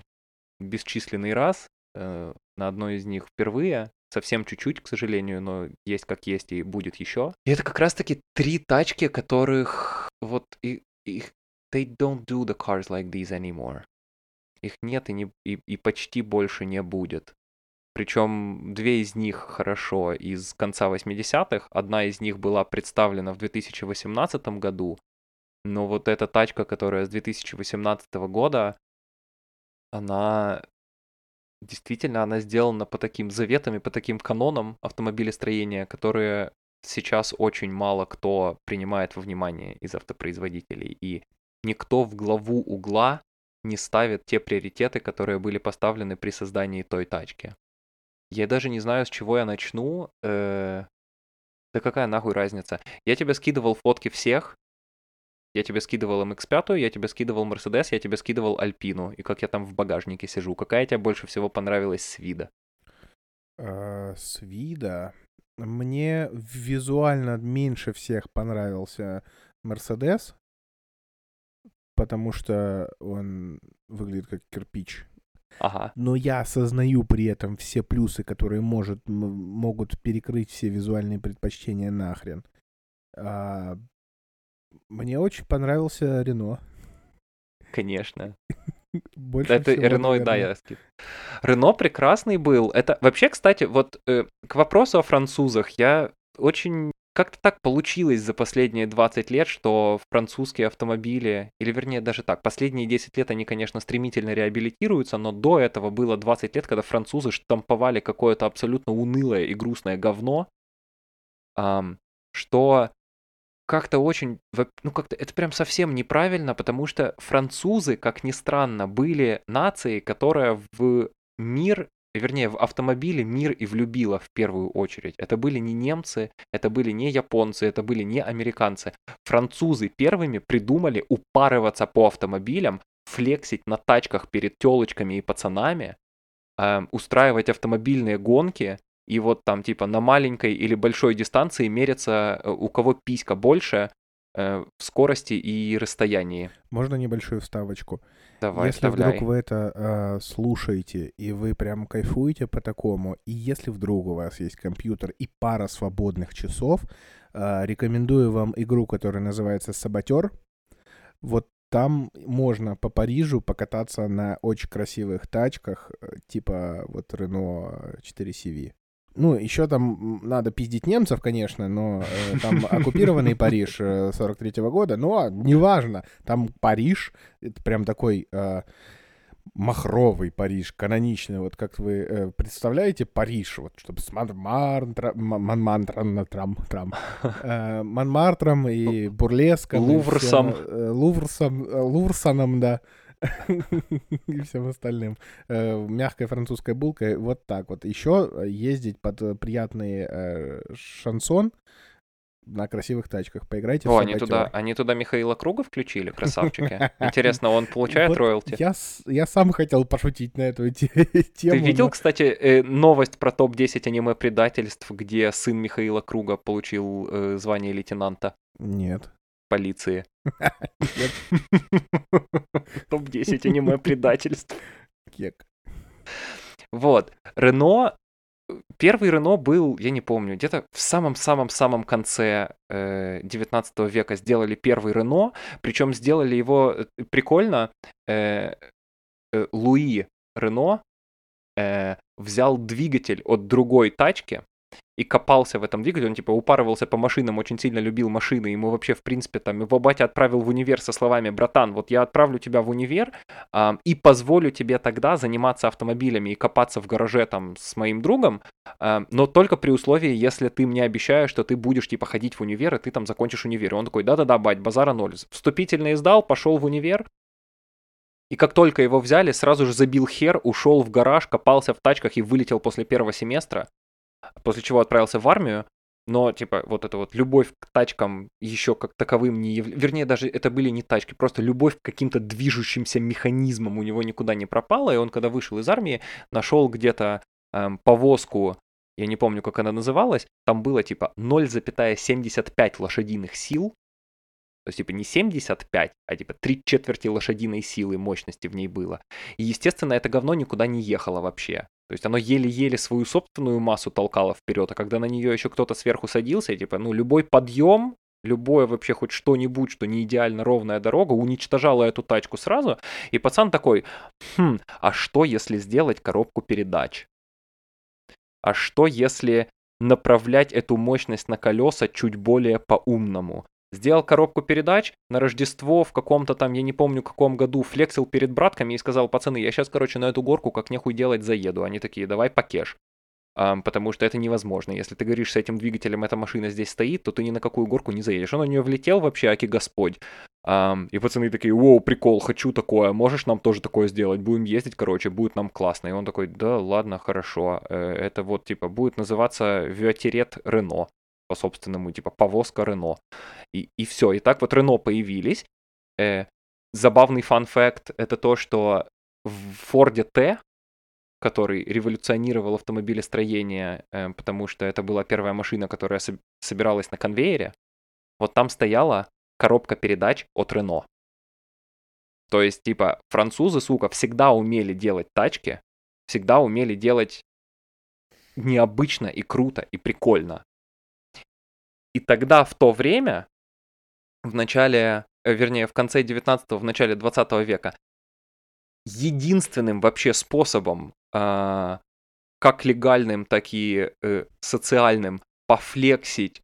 бесчисленный раз, э, на одной из них впервые, совсем чуть-чуть, к сожалению, но есть как есть и будет еще. И это как раз-таки три тачки, которых вот и, they don't do the cars like these anymore. Их нет и, не, и, и почти больше не будет. Причем две из них хорошо из конца 80-х. Одна из них была представлена в 2018 году. Но вот эта тачка, которая с 2018 года, она действительно, она сделана по таким заветам и по таким канонам автомобилестроения, которые сейчас очень мало кто принимает во внимание из автопроизводителей. И никто в главу угла не ставит те приоритеты, которые были поставлены при создании той тачки. Я даже не знаю, с чего я начну. Э... Да какая нахуй разница? Я тебе скидывал фотки всех. Я тебе скидывал MX-5, я тебе скидывал Mercedes, я тебе скидывал Альпину. И как я там в багажнике сижу. Какая тебе больше всего понравилась с вида? Uh, с вида? Мне визуально меньше всех понравился Mercedes, потому что он выглядит как кирпич. Ага. Но я осознаю при этом все плюсы, которые может, могут перекрыть все визуальные предпочтения нахрен. А, мне очень понравился Рено. Конечно. Больше это всего, Рено, да, наверное. я скид. Рено прекрасный был. Это вообще, кстати, вот э, к вопросу о французах, я очень как-то так получилось за последние 20 лет, что французские автомобили, или вернее даже так, последние 10 лет они, конечно, стремительно реабилитируются, но до этого было 20 лет, когда французы штамповали какое-то абсолютно унылое и грустное говно, ам, что как-то очень, ну как-то это прям совсем неправильно, потому что французы, как ни странно, были нацией, которая в мир вернее, в автомобиле мир и влюбила в первую очередь. Это были не немцы, это были не японцы, это были не американцы. Французы первыми придумали упарываться по автомобилям, флексить на тачках перед телочками и пацанами, э, устраивать автомобильные гонки, и вот там типа на маленькой или большой дистанции мерятся, э, у кого писька больше, э, в скорости и расстоянии. Можно небольшую вставочку? Давай, если вставляй. вдруг вы это э, слушаете, и вы прям кайфуете по такому, и если вдруг у вас есть компьютер и пара свободных часов, э, рекомендую вам игру, которая называется «Саботер». Вот там можно по Парижу покататься на очень красивых тачках, э, типа вот Renault 4CV. Ну, еще там надо пиздить немцев, конечно, но э, там оккупированный Париж э, 43-го года, но неважно. Там Париж, это прям такой э, махровый Париж, каноничный. Вот как вы э, представляете Париж, вот чтобы с Монмартром, трам, трам, э, Монмартром и Бурлеском. и Луврсом. всем, э, Луврсом, э, Луврсоном, да. и всем остальным. Э, Мягкой французской булкой. Вот так вот. Еще ездить под э, приятный э, шансон на красивых тачках. Поиграйте в О, они Саботер. туда, они туда Михаила Круга включили, красавчики. Интересно, он получает Вот роялти? Я, я сам хотел пошутить на эту те- тему. Ты видел, но- кстати, э, новость про топ-10 аниме-предательств, где сын Михаила Круга получил э, звание лейтенанта Нет. Полиции? Топ-10 аниме-предательств. Кек. Вот. Рено... Первый Рено был, я не помню, где-то в самом-самом-самом конце э, 19 века сделали первый Рено, причем сделали его э, прикольно. э, э, Луи Рено э, взял двигатель от другой тачки и копался в этом двигателе, он типа упарывался по машинам, очень сильно любил машины, ему вообще, в принципе, там, его батя отправил в универ со словами, братан, вот я отправлю тебя в универ ам, и позволю тебе тогда заниматься автомобилями и копаться в гараже там с моим другом, ам, но только при условии, если ты мне обещаешь, что ты будешь типа ходить в универ, и ты там закончишь универ. И он такой, да-да-да, бать, базара ноль. Вступительный сдал, пошел в универ, и как только его взяли, сразу же забил хер, ушел в гараж, копался в тачках и вылетел после первого семестра, после чего отправился в армию. Но, типа, вот эта вот любовь к тачкам еще как таковым не яв... Вернее, даже это были не тачки, просто любовь к каким-то движущимся механизмам у него никуда не пропала. И он, когда вышел из армии, нашел где-то эм, повозку, я не помню, как она называлась, там было, типа, 0,75 лошадиных сил, то есть, типа, не 75, а типа три четверти лошадиной силы мощности в ней было. И, естественно, это говно никуда не ехало вообще. То есть оно еле-еле свою собственную массу толкало вперед, а когда на нее еще кто-то сверху садился, типа, ну, любой подъем, любое вообще хоть что-нибудь, что не идеально ровная дорога, уничтожало эту тачку сразу. И пацан такой, хм, а что если сделать коробку передач? а что если направлять эту мощность на колеса чуть более по-умному? Сделал коробку передач на Рождество в каком-то там, я не помню каком году, флексил перед братками и сказал, пацаны, я сейчас, короче, на эту горку как нехуй делать заеду. Они такие, давай покеш um, потому что это невозможно. Если ты говоришь, с этим двигателем эта машина здесь стоит, то ты ни на какую горку не заедешь. Он на нее влетел вообще, аки господь. Um, и пацаны такие, воу, прикол, хочу такое, можешь нам тоже такое сделать? Будем ездить, короче, будет нам классно. И он такой, да, ладно, хорошо. Э, это вот, типа, будет называться Виотерет Рено по собственному, типа, повозка Рено. И, и все, и так вот Рено появились. Э, забавный фан-факт это то, что в Форде Т который революционировал автомобилестроение, э, потому что это была первая машина, которая собиралась на конвейере, вот там стояла коробка передач от Рено. То есть, типа, французы, сука, всегда умели делать тачки, всегда умели делать необычно и круто и прикольно. И тогда, в то время, в начале, э, вернее, в конце 19-го, в начале 20 века, единственным вообще способом а, как легальным, так и э, социальным, пофлексить,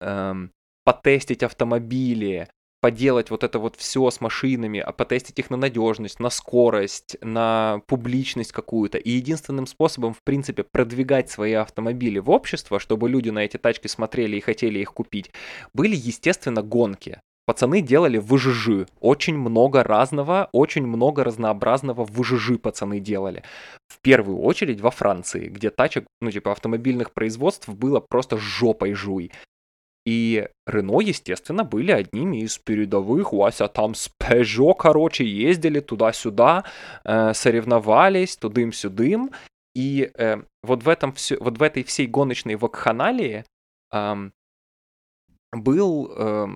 эм, потестить автомобили, поделать вот это вот все с машинами, а потестить их на надежность, на скорость, на публичность какую-то. И единственным способом, в принципе, продвигать свои автомобили в общество, чтобы люди на эти тачки смотрели и хотели их купить, были, естественно, гонки. Пацаны делали ВЖЖ. Очень много разного, очень много разнообразного ВЖЖ пацаны делали. В первую очередь во Франции, где тачек, ну типа автомобильных производств было просто жопой жуй. И Рено, естественно, были одними из передовых. Вася там с Peugeot, короче, ездили туда-сюда, э, соревновались, тудым-сюдым. И э, вот, в этом все, вот в этой всей гоночной вакханалии э, был э,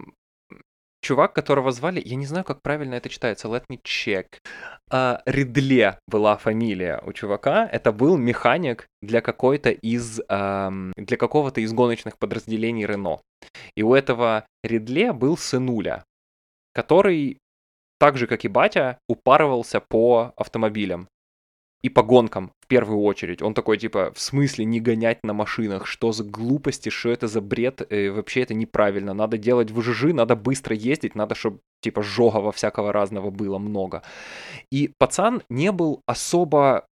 чувак, которого звали, я не знаю, как правильно это читается, let me check. Uh, Ридле была фамилия у чувака. Это был механик для какой-то из, um, для какого-то из гоночных подразделений Рено. И у этого Ридле был сынуля, который так же, как и батя, упарывался по автомобилям и по гонкам в первую очередь. Он такой, типа, в смысле не гонять на машинах? Что за глупости, что это за бред? Э, вообще это неправильно. Надо делать ВЖЖ, надо быстро ездить, надо, чтобы, типа, жогого всякого разного было много. И пацан не был особо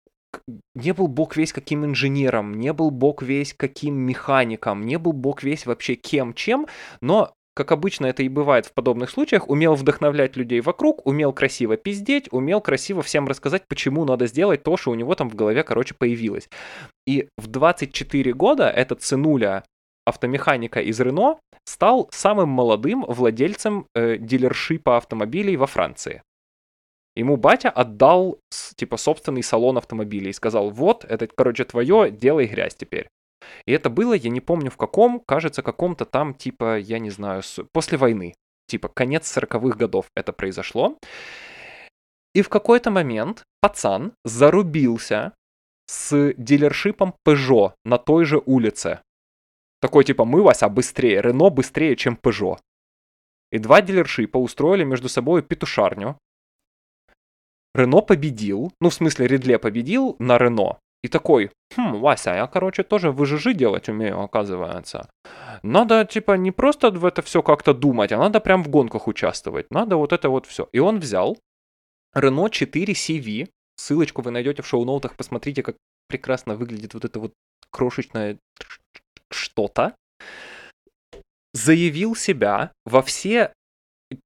не был бог весь каким инженером, не был бог весь каким механиком, не был бог весь вообще кем чем, но как обычно это и бывает в подобных случаях, умел вдохновлять людей вокруг, умел красиво пиздеть, умел красиво всем рассказать, почему надо сделать то, что у него там в голове, короче, появилось. И в 24 года этот сынуля автомеханика из Рено стал самым молодым владельцем э, дилершипа автомобилей во Франции. Ему батя отдал, типа, собственный салон автомобилей и сказал, вот, это, короче, твое, делай грязь теперь. И это было, я не помню в каком, кажется, каком-то там, типа, я не знаю, после войны. Типа, конец 40-х годов это произошло. И в какой-то момент пацан зарубился с дилершипом Peugeot на той же улице. Такой типа, мы, Вася, быстрее, Рено быстрее, чем Peugeot. И два дилершипа устроили между собой петушарню. Рено победил, ну, в смысле, Редле победил на Рено. И такой, хм, Вася, я, короче, тоже в ВЖЖ делать умею, оказывается. Надо, типа, не просто в это все как-то думать, а надо прям в гонках участвовать. Надо вот это вот все. И он взял Renault 4 CV, ссылочку вы найдете в шоу-ноутах, посмотрите, как прекрасно выглядит вот это вот крошечное что-то, заявил себя во все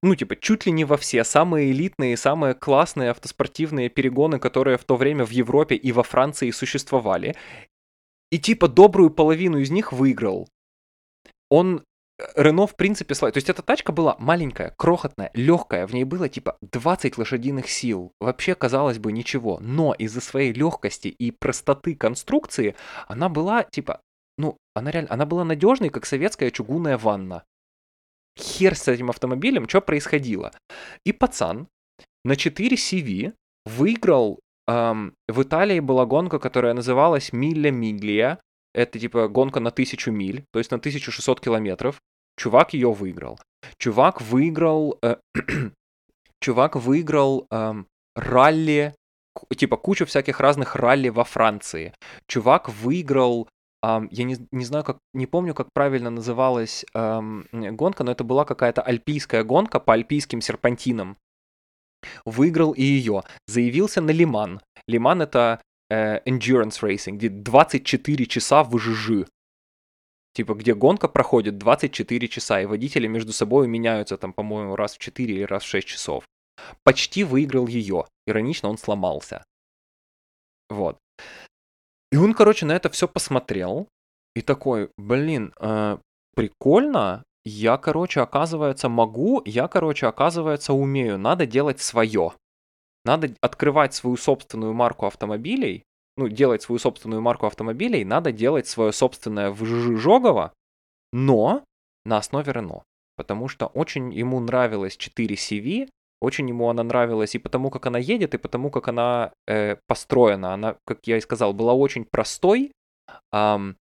ну, типа, чуть ли не во все самые элитные, самые классные автоспортивные перегоны, которые в то время в Европе и во Франции существовали. И, типа, добрую половину из них выиграл. Он э, Рено, в принципе, слайд. То есть эта тачка была маленькая, крохотная, легкая. В ней было типа 20 лошадиных сил. Вообще, казалось бы, ничего. Но из-за своей легкости и простоты конструкции она была типа, ну, она реально, она была надежной, как советская чугунная ванна хер с этим автомобилем, что происходило. И пацан на 4 CV выиграл эм, в Италии была гонка, которая называлась Милля Миглия. Это типа гонка на 1000 миль, то есть на 1600 километров. Чувак ее выиграл. Чувак выиграл... Э, чувак выиграл э, ралли типа кучу всяких разных ралли во Франции. Чувак выиграл я не, не знаю, как, не помню, как правильно называлась um, гонка, но это была какая-то альпийская гонка по альпийским серпантинам. Выиграл и ее. Заявился на Лиман. Лиман это э, endurance racing, где 24 часа в ЖЖ. Типа, где гонка проходит 24 часа, и водители между собой меняются там, по-моему, раз в 4 или раз в 6 часов. Почти выиграл ее. Иронично, он сломался. Вот. И он, короче, на это все посмотрел и такой, блин, э, прикольно, я, короче, оказывается, могу, я, короче, оказывается, умею, надо делать свое. Надо открывать свою собственную марку автомобилей, ну, делать свою собственную марку автомобилей, надо делать свое собственное в Жожогово, но на основе Рено. Потому что очень ему нравилось 4 CV, очень ему она нравилась и потому, как она едет, и потому, как она э, построена. Она, как я и сказал, была очень простой. Эм,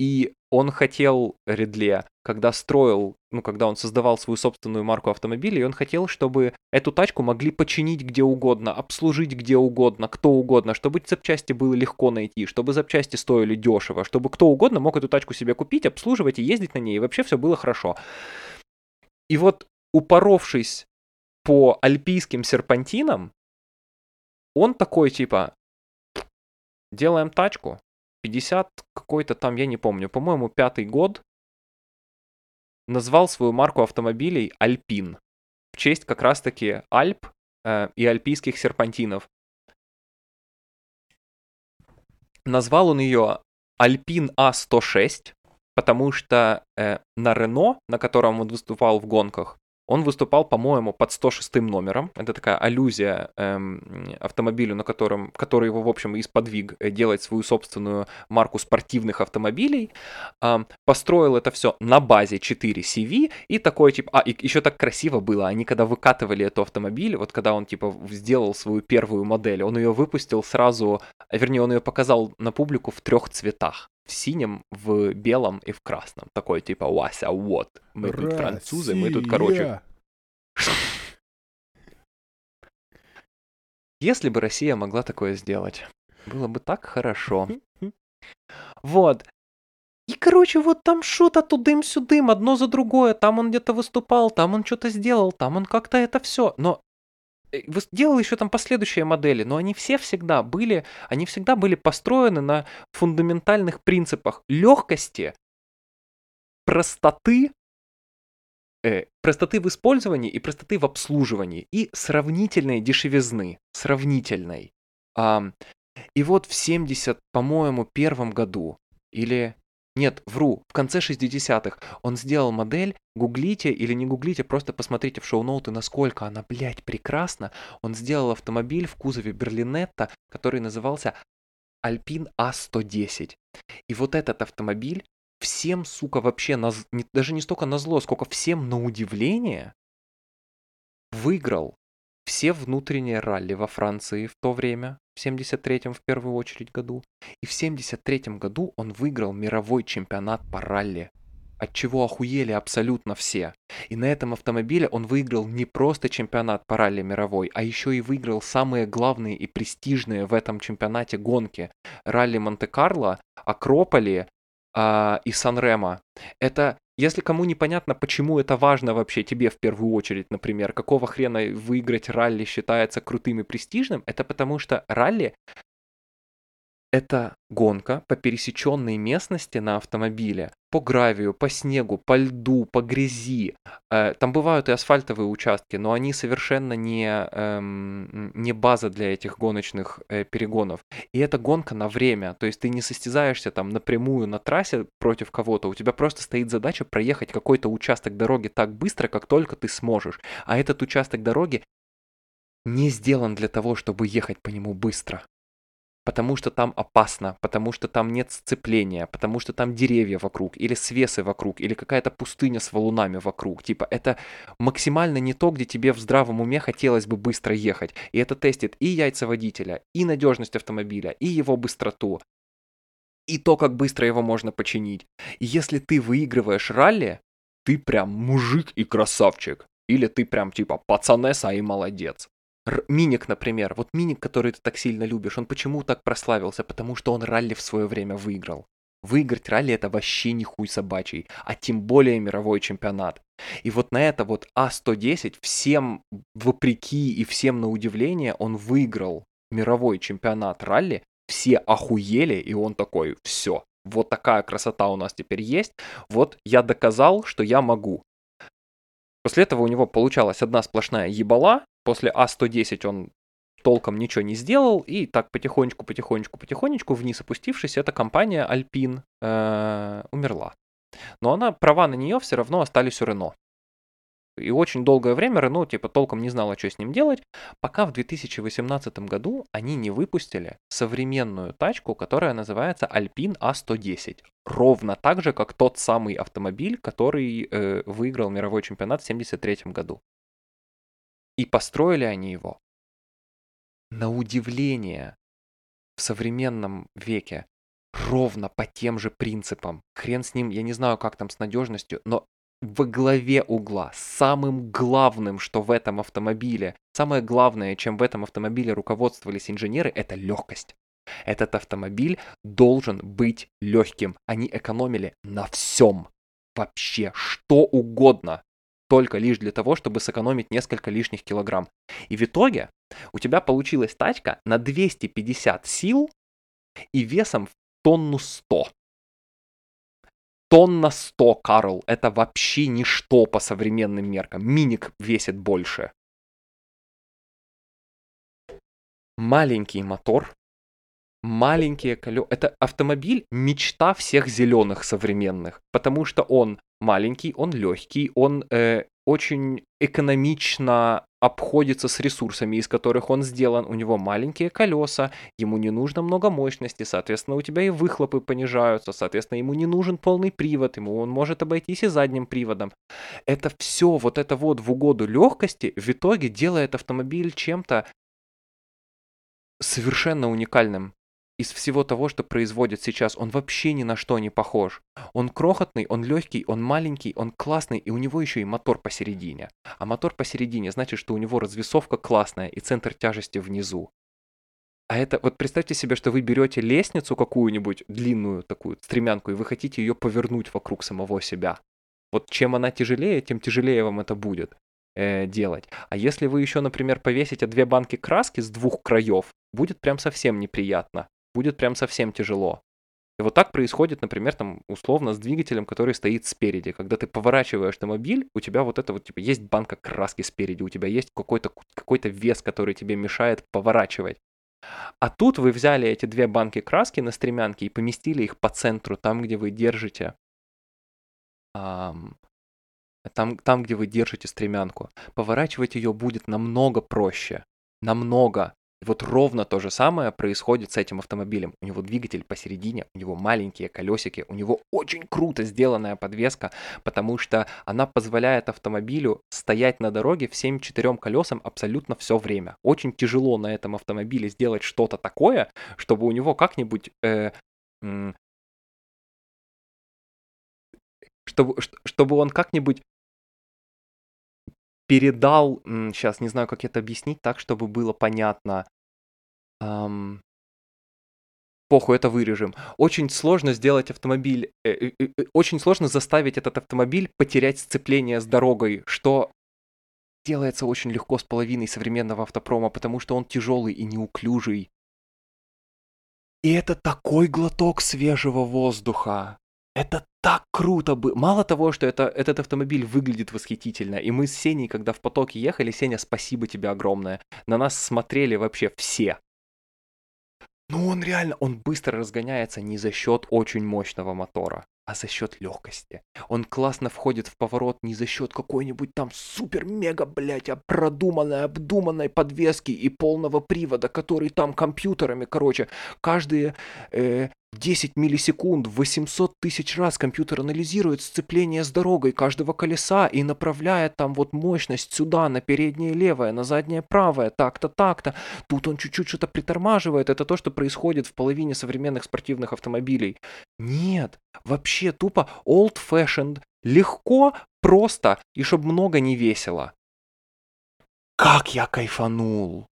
и он хотел, Редле, когда строил, ну, когда он создавал свою собственную марку автомобилей, он хотел, чтобы эту тачку могли починить где угодно, обслужить где угодно, кто угодно, чтобы запчасти было легко найти, чтобы запчасти стоили дешево, чтобы кто угодно мог эту тачку себе купить, обслуживать и ездить на ней, и вообще все было хорошо. И вот упоровшись по альпийским серпантинам, он такой типа, делаем тачку, 50 какой-то там, я не помню, по-моему, пятый год, назвал свою марку автомобилей Альпин, в честь как раз-таки Альп э, и альпийских серпантинов. Назвал он ее Альпин А106, потому что э, на Рено, на котором он выступал в гонках, он выступал, по-моему, под 106 номером. Это такая аллюзия эм, автомобилю, на котором, который его, в общем, исподвиг э, делать свою собственную марку спортивных автомобилей. Эм, построил это все на базе 4 CV и такой, типа, а, и еще так красиво было, они когда выкатывали эту автомобиль, вот когда он, типа, сделал свою первую модель, он ее выпустил сразу, вернее, он ее показал на публику в трех цветах в синем, в белом и в красном. Такой типа Вася, вот, мы Россия. тут французы, мы тут, короче... Если бы Россия могла такое сделать, было бы так хорошо. Вот. И, короче, вот там что-то тудым-сюдым, одно за другое. Там он где-то выступал, там он что-то сделал, там он как-то это все. Но делал еще там последующие модели, но они все всегда были, они всегда были построены на фундаментальных принципах легкости, простоты, э, простоты в использовании и простоты в обслуживании и сравнительной дешевизны, сравнительной. А, и вот в 70, по-моему, первом году или нет, вру, в конце 60-х он сделал модель, гуглите или не гуглите, просто посмотрите в шоу-ноуты, насколько она, блядь, прекрасна. Он сделал автомобиль в кузове Берлинетта, который назывался Alpine A110. И вот этот автомобиль всем, сука, вообще, на, даже не столько на зло, сколько всем на удивление выиграл все внутренние ралли во Франции в то время, в 73-м в первую очередь году. И в 73-м году он выиграл мировой чемпионат по ралли. От чего охуели абсолютно все. И на этом автомобиле он выиграл не просто чемпионат по ралли мировой, а еще и выиграл самые главные и престижные в этом чемпионате гонки. Ралли Монте-Карло, Акрополи э, и Сан-Ремо. Это если кому непонятно, почему это важно вообще тебе в первую очередь, например, какого хрена выиграть ралли считается крутым и престижным, это потому что ралли это гонка по пересеченной местности на автомобиле, по гравию, по снегу, по льду, по грязи. Э, там бывают и асфальтовые участки, но они совершенно не, эм, не база для этих гоночных э, перегонов. И это гонка на время, то есть ты не состязаешься там напрямую на трассе против кого-то, у тебя просто стоит задача проехать какой-то участок дороги так быстро, как только ты сможешь. А этот участок дороги не сделан для того, чтобы ехать по нему быстро потому что там опасно, потому что там нет сцепления, потому что там деревья вокруг, или свесы вокруг, или какая-то пустыня с валунами вокруг. Типа это максимально не то, где тебе в здравом уме хотелось бы быстро ехать. И это тестит и яйца водителя, и надежность автомобиля, и его быстроту, и то, как быстро его можно починить. И если ты выигрываешь ралли, ты прям мужик и красавчик. Или ты прям типа пацанесса и молодец. Миник, например, вот Миник, который ты так сильно любишь, он почему так прославился? Потому что он ралли в свое время выиграл. Выиграть ралли это вообще не хуй собачий, а тем более мировой чемпионат. И вот на это вот А110 всем вопреки и всем на удивление он выиграл мировой чемпионат ралли, все охуели, и он такой, все, вот такая красота у нас теперь есть, вот я доказал, что я могу. После этого у него получалась одна сплошная ебала, после А110 он толком ничего не сделал, и так потихонечку, потихонечку, потихонечку вниз опустившись, эта компания Alpine э, умерла. Но она, права на нее все равно остались у Рено. И очень долгое время Рено типа толком не знала, что с ним делать, пока в 2018 году они не выпустили современную тачку, которая называется Alpine A110. Ровно так же, как тот самый автомобиль, который э, выиграл мировой чемпионат в 1973 году. И построили они его на удивление в современном веке ровно по тем же принципам. Хрен с ним, я не знаю, как там с надежностью, но во главе угла, самым главным, что в этом автомобиле, самое главное, чем в этом автомобиле руководствовались инженеры, это легкость. Этот автомобиль должен быть легким. Они экономили на всем. Вообще, что угодно. Только лишь для того, чтобы сэкономить несколько лишних килограмм. И в итоге у тебя получилась тачка на 250 сил и весом в тонну 100 тонна 100, Карл. Это вообще ничто по современным меркам. Миник весит больше. Маленький мотор, маленькие колеса. Это автомобиль мечта всех зеленых современных, потому что он маленький, он легкий, он э, очень экономично обходится с ресурсами, из которых он сделан. У него маленькие колеса, ему не нужно много мощности, соответственно, у тебя и выхлопы понижаются, соответственно, ему не нужен полный привод, ему он может обойтись и задним приводом. Это все, вот это вот в угоду легкости в итоге делает автомобиль чем-то совершенно уникальным из всего того, что производит сейчас, он вообще ни на что не похож. Он крохотный, он легкий, он маленький, он классный, и у него еще и мотор посередине. А мотор посередине значит, что у него развесовка классная и центр тяжести внизу. А это, вот представьте себе, что вы берете лестницу какую-нибудь, длинную такую стремянку, и вы хотите ее повернуть вокруг самого себя. Вот чем она тяжелее, тем тяжелее вам это будет э, делать. А если вы еще, например, повесите две банки краски с двух краев, будет прям совсем неприятно будет прям совсем тяжело. И вот так происходит, например, там условно с двигателем, который стоит спереди. Когда ты поворачиваешь автомобиль, у тебя вот это вот, типа, есть банка краски спереди, у тебя есть какой-то какой вес, который тебе мешает поворачивать. А тут вы взяли эти две банки краски на стремянке и поместили их по центру, там, где вы держите там, там, где вы держите стремянку. Поворачивать ее будет намного проще. Намного. И вот ровно то же самое происходит с этим автомобилем. У него двигатель посередине, у него маленькие колесики, у него очень круто сделанная подвеска, потому что она позволяет автомобилю стоять на дороге всем четырем колесам абсолютно все время. Очень тяжело на этом автомобиле сделать что-то такое, чтобы у него как-нибудь э, чтобы, чтобы он как-нибудь передал, сейчас не знаю, как это объяснить так, чтобы было понятно. Ам, похуй, это вырежем. Очень сложно сделать автомобиль, э, э, э, э, очень сложно заставить этот автомобиль потерять сцепление с дорогой, что делается очень легко с половиной современного автопрома, потому что он тяжелый и неуклюжий. И это такой глоток свежего воздуха. Это так круто было. Мало того, что это, этот автомобиль выглядит восхитительно, и мы с Сеней, когда в потоке ехали, Сеня, спасибо тебе огромное. На нас смотрели вообще все. Ну он реально, он быстро разгоняется не за счет очень мощного мотора, а за счет легкости. Он классно входит в поворот не за счет какой-нибудь там супер-мега, блядь, продуманной, обдуманной подвески и полного привода, который там компьютерами, короче, каждые э, 10 миллисекунд, 800 тысяч раз компьютер анализирует сцепление с дорогой каждого колеса и направляет там вот мощность сюда, на переднее левое, на заднее правое, так-то, так-то. Тут он чуть-чуть что-то притормаживает. Это то, что происходит в половине современных спортивных автомобилей. Нет, вообще тупо old-fashioned, легко, просто и чтобы много не весело. как я кайфанул!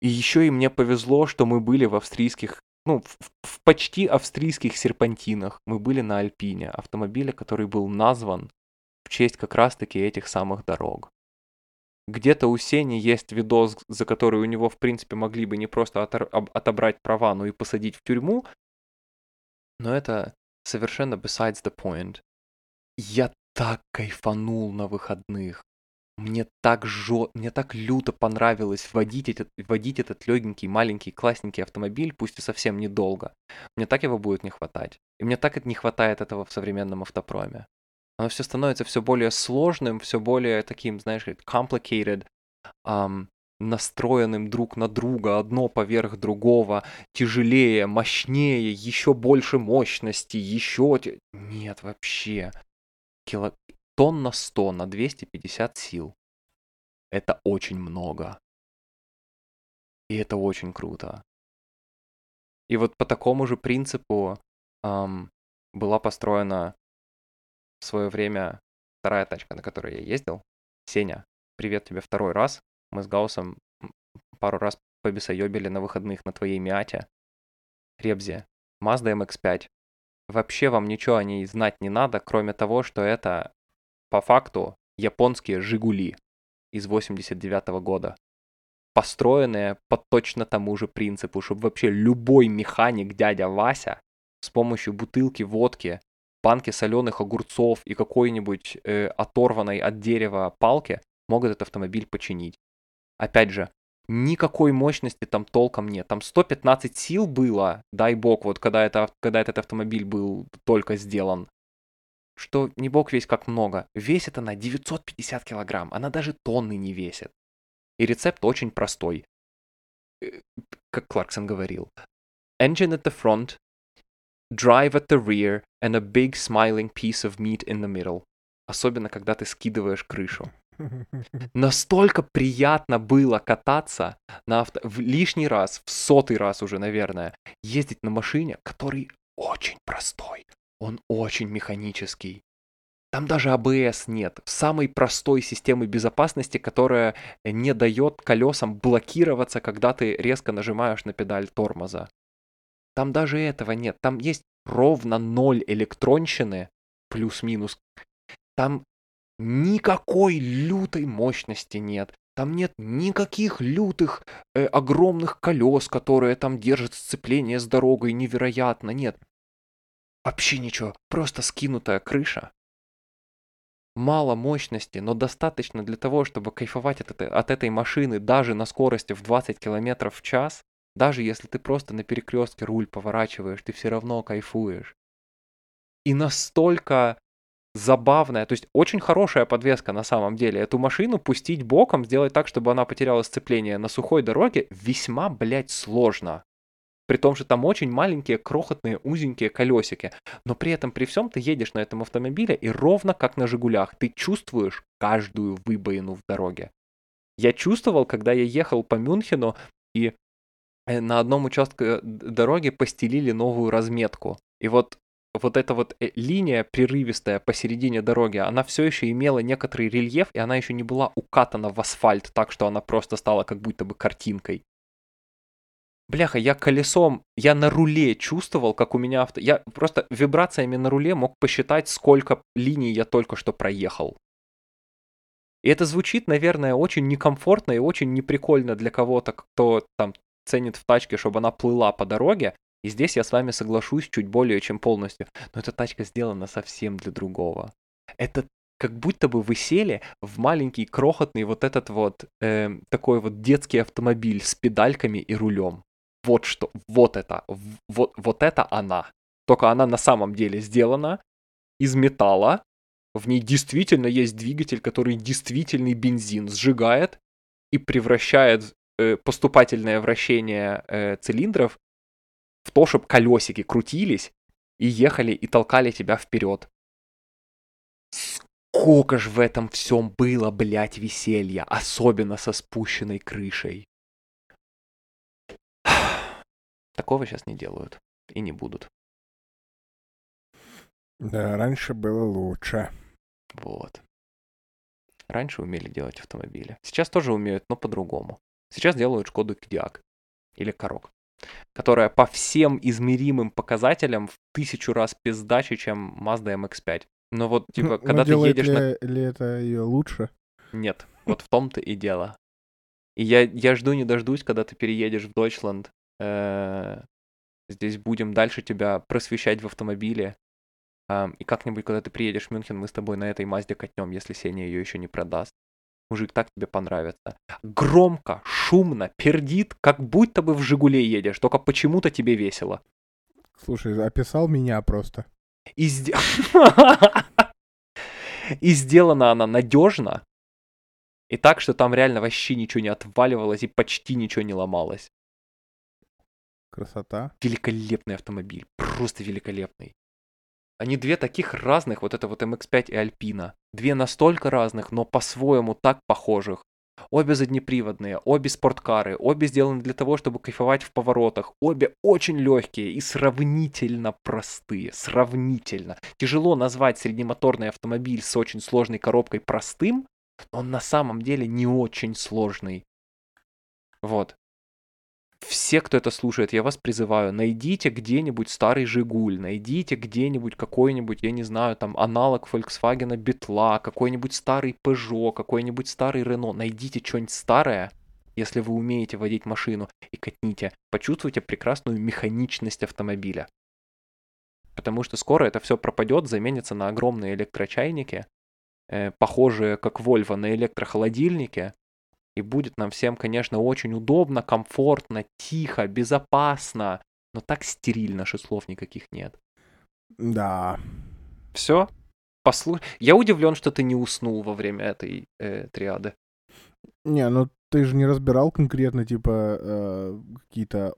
И еще и мне повезло, что мы были в австрийских, ну, в, в почти австрийских серпантинах. Мы были на Альпине, автомобиле, который был назван в честь как раз-таки этих самых дорог. Где-то у Сени есть видос, за который у него, в принципе, могли бы не просто отобрать права, но и посадить в тюрьму. Но это совершенно besides the point. Я так кайфанул на выходных. Мне так жё... мне так люто понравилось водить этот, водить этот легенький, маленький, классненький автомобиль, пусть и совсем недолго. Мне так его будет не хватать. И мне так это не хватает этого в современном автопроме. Оно все становится все более сложным, все более таким, знаешь, complicated, um, настроенным друг на друга, одно поверх другого, тяжелее, мощнее, еще больше мощности, еще... Нет, вообще. Кило тонн на 100 на 250 сил. Это очень много. И это очень круто. И вот по такому же принципу эм, была построена в свое время вторая тачка, на которой я ездил. Сеня, привет тебе второй раз. Мы с Гаусом пару раз побесоебили на выходных на твоей Миате. Ребзе, Mazda MX-5. Вообще вам ничего о ней знать не надо, кроме того, что это по факту японские «Жигули» из 89 -го года, построенные по точно тому же принципу, чтобы вообще любой механик дядя Вася с помощью бутылки водки, банки соленых огурцов и какой-нибудь э, оторванной от дерева палки мог этот автомобиль починить. Опять же, никакой мощности там толком нет. Там 115 сил было, дай бог, вот когда, это, когда этот автомобиль был только сделан что не бог весь как много. Весит она 950 килограмм, она даже тонны не весит. И рецепт очень простой. Э, как Кларксон говорил. Engine at the front, drive at the rear, and a big smiling piece of meat in the middle. Особенно, когда ты скидываешь крышу. Настолько приятно было кататься на авто... в лишний раз, в сотый раз уже, наверное, ездить на машине, который очень простой, он очень механический. Там даже АБС нет. Самой простой системы безопасности, которая не дает колесам блокироваться, когда ты резко нажимаешь на педаль тормоза. Там даже этого нет. Там есть ровно ноль электронщины, плюс-минус. Там никакой лютой мощности нет. Там нет никаких лютых э, огромных колес, которые там держат сцепление с дорогой невероятно. Нет. Вообще ничего, просто скинутая крыша. Мало мощности, но достаточно для того, чтобы кайфовать от этой, от этой машины даже на скорости в 20 км в час. Даже если ты просто на перекрестке руль поворачиваешь, ты все равно кайфуешь. И настолько забавная, то есть очень хорошая подвеска на самом деле. Эту машину пустить боком, сделать так, чтобы она потеряла сцепление на сухой дороге, весьма, блядь, сложно. При том, что там очень маленькие, крохотные, узенькие колесики. Но при этом, при всем, ты едешь на этом автомобиле, и ровно как на «Жигулях», ты чувствуешь каждую выбоину в дороге. Я чувствовал, когда я ехал по Мюнхену, и э, на одном участке э, дороги постелили новую разметку. И вот вот эта вот э, линия прерывистая посередине дороги, она все еще имела некоторый рельеф, и она еще не была укатана в асфальт так, что она просто стала как будто бы картинкой. Бляха, я колесом, я на руле чувствовал, как у меня авто... Я просто вибрациями на руле мог посчитать, сколько линий я только что проехал. И это звучит, наверное, очень некомфортно и очень неприкольно для кого-то, кто там ценит в тачке, чтобы она плыла по дороге. И здесь я с вами соглашусь чуть более чем полностью. Но эта тачка сделана совсем для другого. Это как будто бы вы сели в маленький крохотный вот этот вот э, такой вот детский автомобиль с педальками и рулем вот что, вот это, вот, вот это она. Только она на самом деле сделана из металла, в ней действительно есть двигатель, который действительный бензин сжигает и превращает э, поступательное вращение э, цилиндров в то, чтобы колесики крутились и ехали и толкали тебя вперед. Сколько ж в этом всем было, блядь, веселья, особенно со спущенной крышей. Такого сейчас не делают и не будут. Да, раньше было лучше. Вот. раньше умели делать автомобили. Сейчас тоже умеют, но по-другому. Сейчас делают Шкоду Кодиак или Корок, которая по всем измеримым показателям в тысячу раз пиздаче, чем Mazda MX-5. Но вот, типа, когда ты едешь ли, на... ли это ее лучше? Нет, вот в том-то и дело. И я, я жду не дождусь, когда ты переедешь в Дойчланд. Э, здесь будем дальше тебя просвещать в автомобиле. И как-нибудь, когда ты приедешь в Мюнхен, мы с тобой на этой Мазде катнем, если Сеня ее еще не продаст. Мужик, так тебе понравится. Громко, шумно, пердит, как будто бы в Жигуле едешь, только почему-то тебе весело. Слушай, описал меня просто. И, сде... и сделана она надежно, и так, что там реально вообще ничего не отваливалось и почти ничего не ломалось. Красота. Великолепный автомобиль, просто великолепный. Они две таких разных, вот это вот MX-5 и Альпина. Две настолько разных, но по-своему так похожих. Обе заднеприводные, обе спорткары, обе сделаны для того, чтобы кайфовать в поворотах. Обе очень легкие и сравнительно простые. Сравнительно. Тяжело назвать среднемоторный автомобиль с очень сложной коробкой простым, но он на самом деле не очень сложный. Вот все, кто это слушает, я вас призываю, найдите где-нибудь старый Жигуль, найдите где-нибудь какой-нибудь, я не знаю, там аналог Volkswagen Бетла, какой-нибудь старый Peugeot, какой-нибудь старый Renault, найдите что-нибудь старое, если вы умеете водить машину, и катните. Почувствуйте прекрасную механичность автомобиля. Потому что скоро это все пропадет, заменится на огромные электрочайники, э, похожие, как Volvo, на электрохолодильники, и будет нам всем, конечно, очень удобно, комфортно, тихо, безопасно. Но так стерильно, что слов никаких нет. Да. Все? Послушай. Я удивлен, что ты не уснул во время этой э, триады. Не, ну ты же не разбирал конкретно, типа, э, какие-то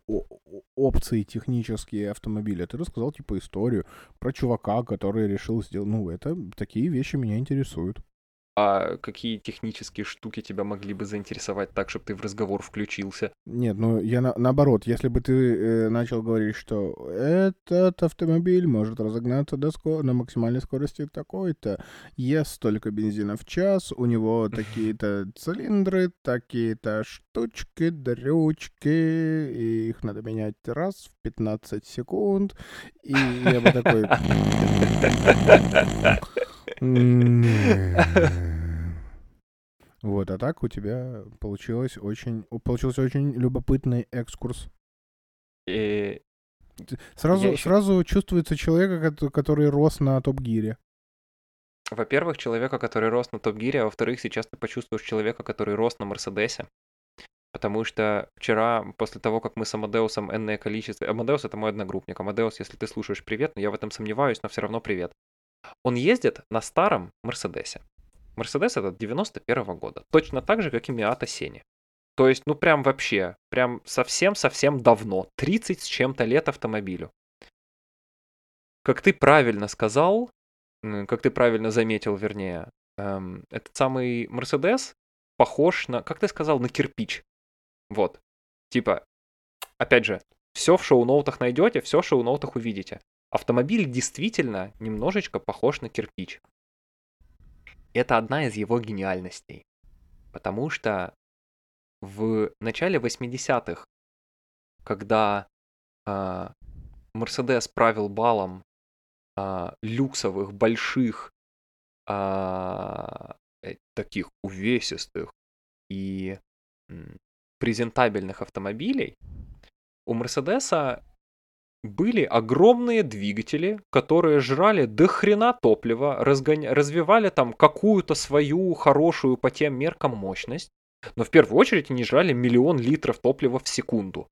опции технические автомобиля. Ты рассказал, типа, историю про чувака, который решил сделать... Ну, это такие вещи меня интересуют. А какие технические штуки тебя могли бы заинтересовать так, чтобы ты в разговор включился? Нет, ну я на, наоборот, если бы ты э, начал говорить, что этот автомобиль может разогнаться до скор- на максимальной скорости такой-то, ест столько бензина в час, у него такие-то цилиндры, такие-то штучки, дрючки, и их надо менять раз в 15 секунд, и я бы такой... Вот, а так у тебя получилось очень, получился очень любопытный экскурс. И... Сразу, еще... сразу чувствуется человека, который рос на топ-гире. Во-первых, человека, который рос на топ-гире, а во-вторых, сейчас ты почувствуешь человека, который рос на Мерседесе. Потому что вчера, после того, как мы с Амадеусом энное количество... Амадеус — это мой одногруппник. Амадеус, если ты слушаешь, привет, но я в этом сомневаюсь, но все равно привет. Он ездит на старом Мерседесе. Мерседес этот 91 -го года. Точно так же, как и Миата Сени. То есть, ну прям вообще, прям совсем-совсем давно. 30 с чем-то лет автомобилю. Как ты правильно сказал, как ты правильно заметил, вернее, эм, этот самый Мерседес похож на, как ты сказал, на кирпич. Вот. Типа, опять же, все в шоу-ноутах найдете, все в шоу-ноутах увидите. Автомобиль действительно немножечко похож на кирпич. Это одна из его гениальностей. Потому что в начале 80-х, когда э, Мерседес правил балом э, люксовых, больших, э, таких увесистых и презентабельных автомобилей, у Мерседеса были огромные двигатели, которые жрали до хрена топлива, разгоня... развивали там какую-то свою хорошую по тем меркам мощность, но в первую очередь они жрали миллион литров топлива в секунду.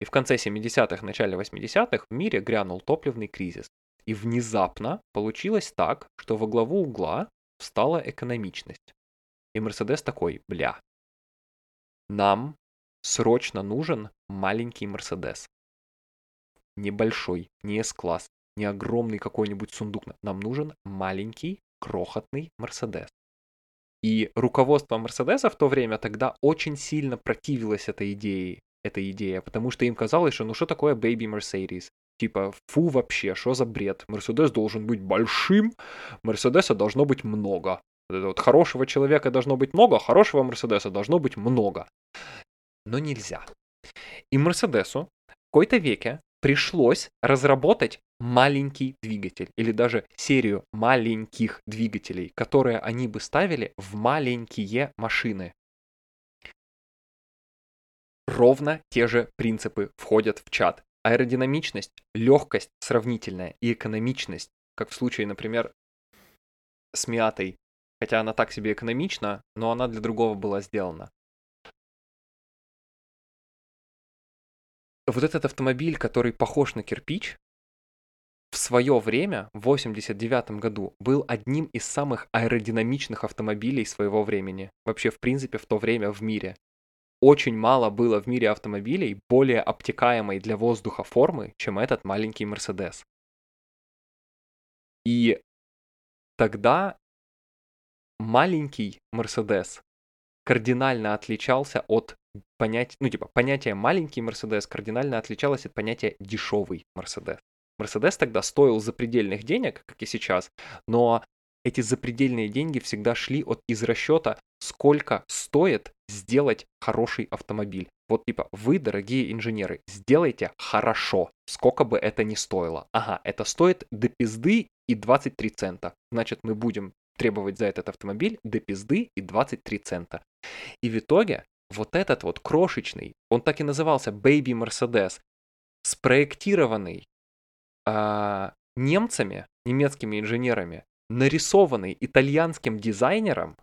И в конце 70-х, начале 80-х в мире грянул топливный кризис. И внезапно получилось так, что во главу угла встала экономичность. И Мерседес такой, бля, нам срочно нужен маленький Мерседес небольшой, не S-класс, не огромный какой-нибудь сундук. Нам нужен маленький, крохотный Мерседес. И руководство Мерседеса в то время тогда очень сильно противилось этой идее, этой идее, потому что им казалось, что ну что такое Baby Mercedes? Типа, фу вообще, что за бред? Мерседес должен быть большим, Мерседеса должно быть много. Вот хорошего человека должно быть много, а хорошего Мерседеса должно быть много. Но нельзя. И Мерседесу в какой-то веке пришлось разработать маленький двигатель или даже серию маленьких двигателей, которые они бы ставили в маленькие машины. Ровно те же принципы входят в чат. Аэродинамичность, легкость сравнительная и экономичность, как в случае, например, с Миатой. Хотя она так себе экономична, но она для другого была сделана. Вот этот автомобиль, который похож на кирпич, в свое время, в 89 году, был одним из самых аэродинамичных автомобилей своего времени. Вообще, в принципе, в то время в мире. Очень мало было в мире автомобилей более обтекаемой для воздуха формы, чем этот маленький Мерседес. И тогда маленький Мерседес кардинально отличался от понятия, ну типа понятие маленький Мерседес кардинально отличалось от понятия дешевый Мерседес. Мерседес тогда стоил запредельных денег, как и сейчас, но эти запредельные деньги всегда шли от из расчета, сколько стоит сделать хороший автомобиль. Вот типа, вы, дорогие инженеры, сделайте хорошо, сколько бы это ни стоило. Ага, это стоит до пизды и 23 цента. Значит, мы будем требовать за этот автомобиль до пизды и 23 цента. И в итоге вот этот вот крошечный, он так и назывался Baby Mercedes, спроектированный а, немцами, немецкими инженерами, нарисованный итальянским дизайнером,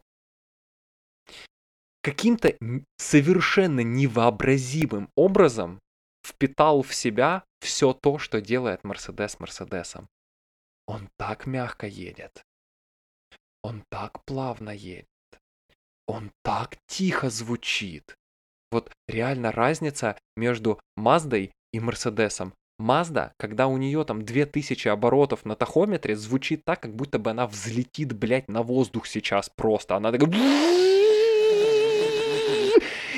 каким-то совершенно невообразимым образом впитал в себя все то, что делает Мерседес Мерседесом. Он так мягко едет. Он так плавно едет. Он так тихо звучит. Вот реально разница между Маздой и Мерседесом. Мазда, когда у нее там 2000 оборотов на тахометре, звучит так, как будто бы она взлетит, блядь, на воздух сейчас просто. Она такая...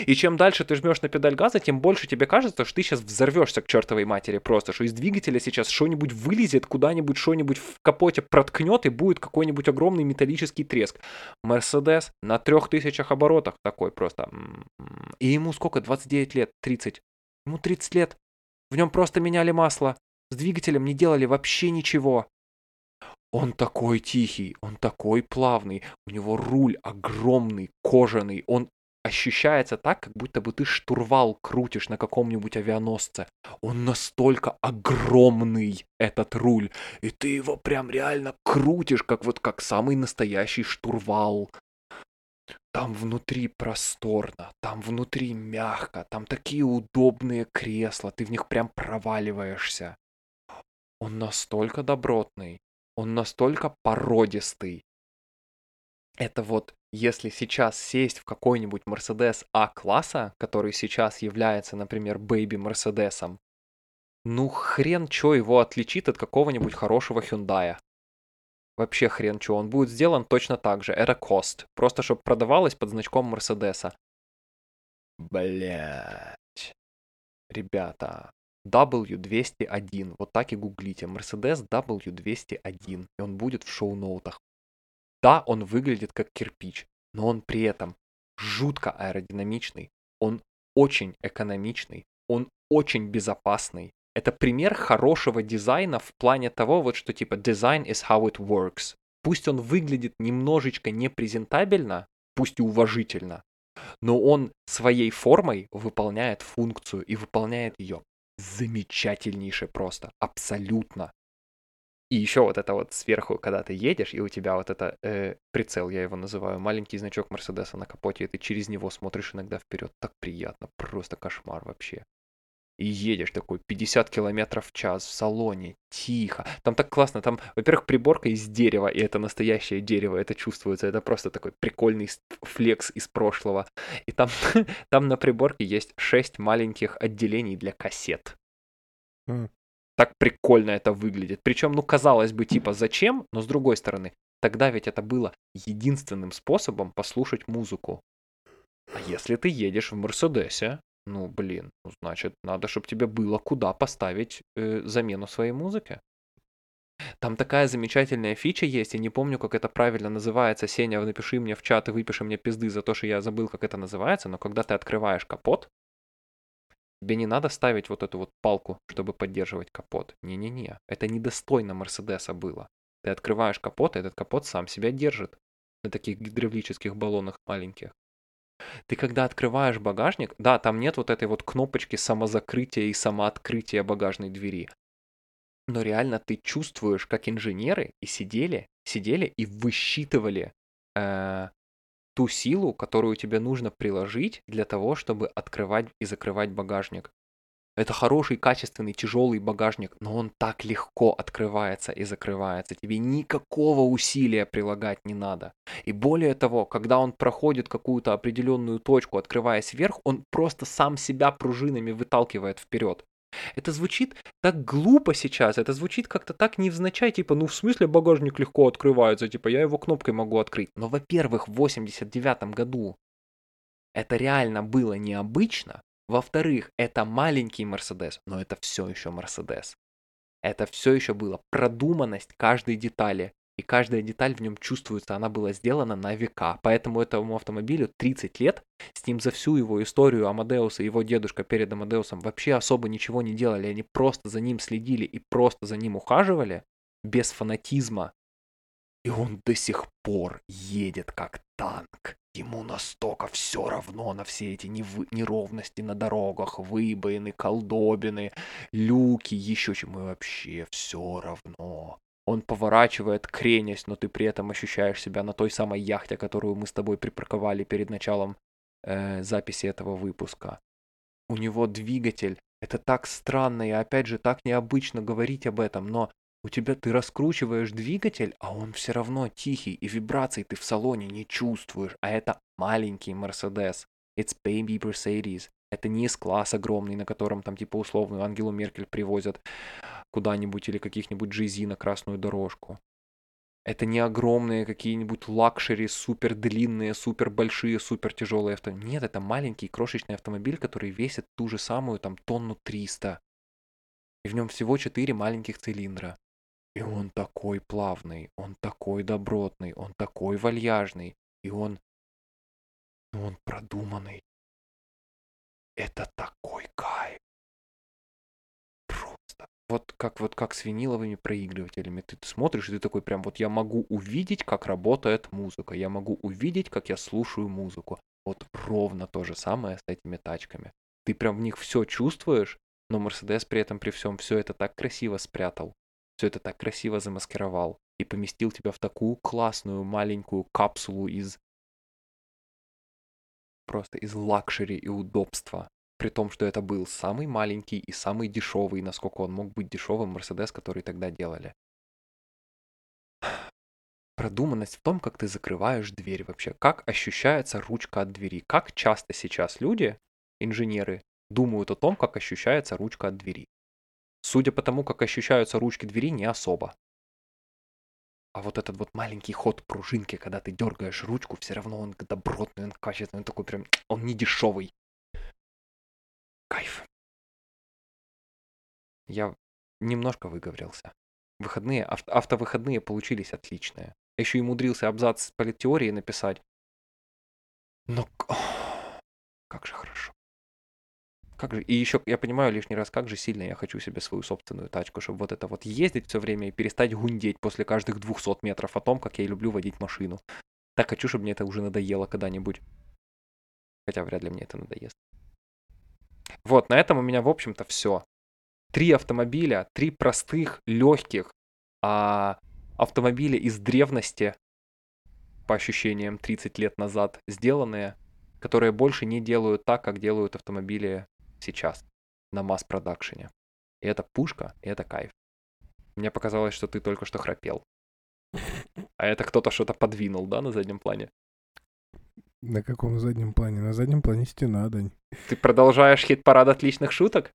И чем дальше ты жмешь на педаль газа, тем больше тебе кажется, что ты сейчас взорвешься к чертовой матери просто, что из двигателя сейчас что-нибудь вылезет, куда-нибудь что-нибудь в капоте проткнет и будет какой-нибудь огромный металлический треск. Мерседес на трех тысячах оборотах такой просто. И ему сколько? 29 лет? 30? Ему 30 лет. В нем просто меняли масло. С двигателем не делали вообще ничего. Он такой тихий, он такой плавный, у него руль огромный, кожаный, он ощущается так, как будто бы ты штурвал крутишь на каком-нибудь авианосце. Он настолько огромный, этот руль, и ты его прям реально крутишь, как вот как самый настоящий штурвал. Там внутри просторно, там внутри мягко, там такие удобные кресла, ты в них прям проваливаешься. Он настолько добротный, он настолько породистый. Это вот если сейчас сесть в какой-нибудь Mercedes А-класса, который сейчас является, например, бэйби Мерседесом, ну хрен чё его отличит от какого-нибудь хорошего Hyundai. Вообще хрен что, он будет сделан точно так же. Это кост. Просто чтобы продавалось под значком Мерседеса. Блять. Ребята, W201. Вот так и гуглите. Mercedes W201. И он будет в шоу-ноутах. Да, он выглядит как кирпич, но он при этом жутко аэродинамичный. Он очень экономичный. Он очень безопасный. Это пример хорошего дизайна в плане того, вот что типа design is how it works. Пусть он выглядит немножечко непрезентабельно, пусть и уважительно, но он своей формой выполняет функцию и выполняет ее замечательнейше просто, абсолютно. И еще вот это вот сверху, когда ты едешь, и у тебя вот это э, прицел, я его называю, маленький значок Мерседеса на капоте, и ты через него смотришь иногда вперед, так приятно, просто кошмар вообще и едешь такой 50 километров в час в салоне, тихо. Там так классно, там, во-первых, приборка из дерева, и это настоящее дерево, это чувствуется, это просто такой прикольный флекс из прошлого. И там, там на приборке есть 6 маленьких отделений для кассет. Так прикольно это выглядит. Причем, ну, казалось бы, типа, зачем? Но с другой стороны, тогда ведь это было единственным способом послушать музыку. А если ты едешь в Мерседесе, ну, блин, ну, значит, надо, чтобы тебе было куда поставить э, замену своей музыки. Там такая замечательная фича есть, я не помню, как это правильно называется. Сеня, напиши мне в чат и выпиши мне пизды за то, что я забыл, как это называется, но когда ты открываешь капот, тебе не надо ставить вот эту вот палку, чтобы поддерживать капот. Не-не-не, это недостойно Мерседеса было. Ты открываешь капот, и этот капот сам себя держит на таких гидравлических баллонах маленьких. Ты когда открываешь багажник, да, там нет вот этой вот кнопочки самозакрытия и самооткрытия багажной двери. Но реально ты чувствуешь, как инженеры и сидели, сидели и высчитывали э, ту силу, которую тебе нужно приложить для того, чтобы открывать и закрывать багажник. Это хороший, качественный, тяжелый багажник, но он так легко открывается и закрывается. Тебе никакого усилия прилагать не надо. И более того, когда он проходит какую-то определенную точку, открываясь вверх, он просто сам себя пружинами выталкивает вперед. Это звучит так глупо сейчас, это звучит как-то так невзначай, типа, ну в смысле багажник легко открывается, типа я его кнопкой могу открыть. Но, во-первых, в 89 году это реально было необычно, во-вторых, это маленький Мерседес, но это все еще Мерседес. Это все еще было продуманность каждой детали. И каждая деталь в нем чувствуется, она была сделана на века. Поэтому этому автомобилю 30 лет, с ним за всю его историю Амадеуса и его дедушка перед Амадеусом вообще особо ничего не делали. Они просто за ним следили и просто за ним ухаживали, без фанатизма. И он до сих пор едет как танк. Ему настолько все равно на все эти неровности на дорогах, выбоины, колдобины, люки, еще чему вообще все равно. Он поворачивает, кренясь, но ты при этом ощущаешь себя на той самой яхте, которую мы с тобой припарковали перед началом э, записи этого выпуска. У него двигатель. Это так странно и опять же так необычно говорить об этом, но у тебя ты раскручиваешь двигатель, а он все равно тихий, и вибраций ты в салоне не чувствуешь. А это маленький Mercedes. It's baby Mercedes. Это не S-класс огромный, на котором там типа условную Ангелу Меркель привозят куда-нибудь или каких-нибудь GZ на красную дорожку. Это не огромные какие-нибудь luxury, супер длинные, супер большие, супер тяжелые автомобили. Нет, это маленький крошечный автомобиль, который весит ту же самую там тонну 300. И в нем всего 4 маленьких цилиндра. И он такой плавный, он такой добротный, он такой вальяжный, и он... Ну, он продуманный. Это такой кайф. Просто. Вот как вот как с виниловыми проигрывателями. Ты, смотришь, и ты такой прям вот я могу увидеть, как работает музыка. Я могу увидеть, как я слушаю музыку. Вот ровно то же самое с этими тачками. Ты прям в них все чувствуешь, но Мерседес при этом при всем все это так красиво спрятал все это так красиво замаскировал и поместил тебя в такую классную маленькую капсулу из просто из luxury и удобства. При том, что это был самый маленький и самый дешевый, насколько он мог быть дешевым Мерседес, который тогда делали. Продуманность в том, как ты закрываешь дверь вообще, как ощущается ручка от двери, как часто сейчас люди, инженеры, думают о том, как ощущается ручка от двери. Судя по тому, как ощущаются ручки двери, не особо. А вот этот вот маленький ход пружинки, когда ты дергаешь ручку, все равно он добротный, он качественный, он такой прям, он не дешевый. Кайф. Я немножко выговорился. Выходные, авто, автовыходные получились отличные. Еще и умудрился абзац политеории написать. Но как же хорошо. Как же, и еще я понимаю лишний раз, как же сильно я хочу себе свою собственную тачку, чтобы вот это вот ездить все время и перестать гундеть после каждых 200 метров о том, как я люблю водить машину. Так хочу, чтобы мне это уже надоело когда-нибудь. Хотя вряд ли мне это надоест. Вот, на этом у меня, в общем-то, все. Три автомобиля, три простых, легких а, автомобиля из древности, по ощущениям 30 лет назад сделанные, которые больше не делают так, как делают автомобили сейчас на масс-продакшене. И это пушка, и это кайф. Мне показалось, что ты только что храпел. А это кто-то что-то подвинул, да, на заднем плане? На каком заднем плане? На заднем плане стена, Дань. Ты продолжаешь хит-парад отличных шуток?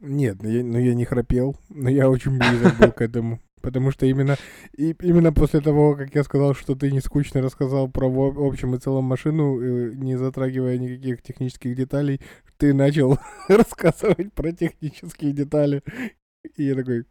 Нет, я, ну я не храпел, но я очень близок был к этому. Потому что именно, и, именно после того, как я сказал, что ты не скучно рассказал про в общем и целом машину, э, не затрагивая никаких технических деталей, ты начал рассказывать про технические детали. И я такой...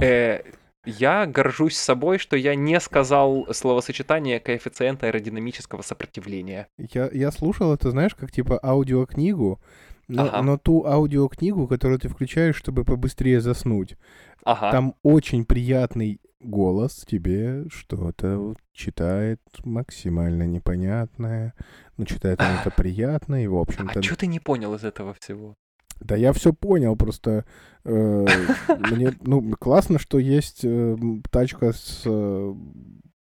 Э, я горжусь собой, что я не сказал словосочетание коэффициента аэродинамического сопротивления. Я, я слушал это, знаешь, как типа аудиокнигу, но, Ага. но ту аудиокнигу, которую ты включаешь, чтобы побыстрее заснуть. Ага. Там очень приятный голос тебе что-то читает максимально непонятное, но читает он это приятно, и, в общем-то... А что ты не понял из этого всего? Да я все понял, просто э, мне, ну, классно, что есть э, тачка с... э,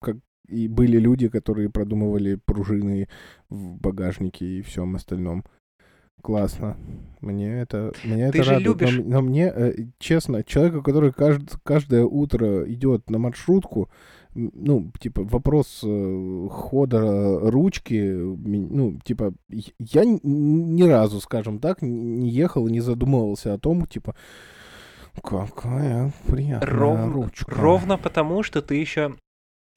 как, и были люди, которые продумывали пружины в багажнике и всем остальном. Классно. Мне это, меня Ты это же радует. Но любишь- м- Но, мне, э, честно, человека, который кажд- каждое утро идет на маршрутку, ну, типа, вопрос э, хода ручки, ми- ну, типа, я- ни разу, скажем так, не ехал и не задумывался о том, типа, какая приятная Ровно, ручка. ровно потому, что ты еще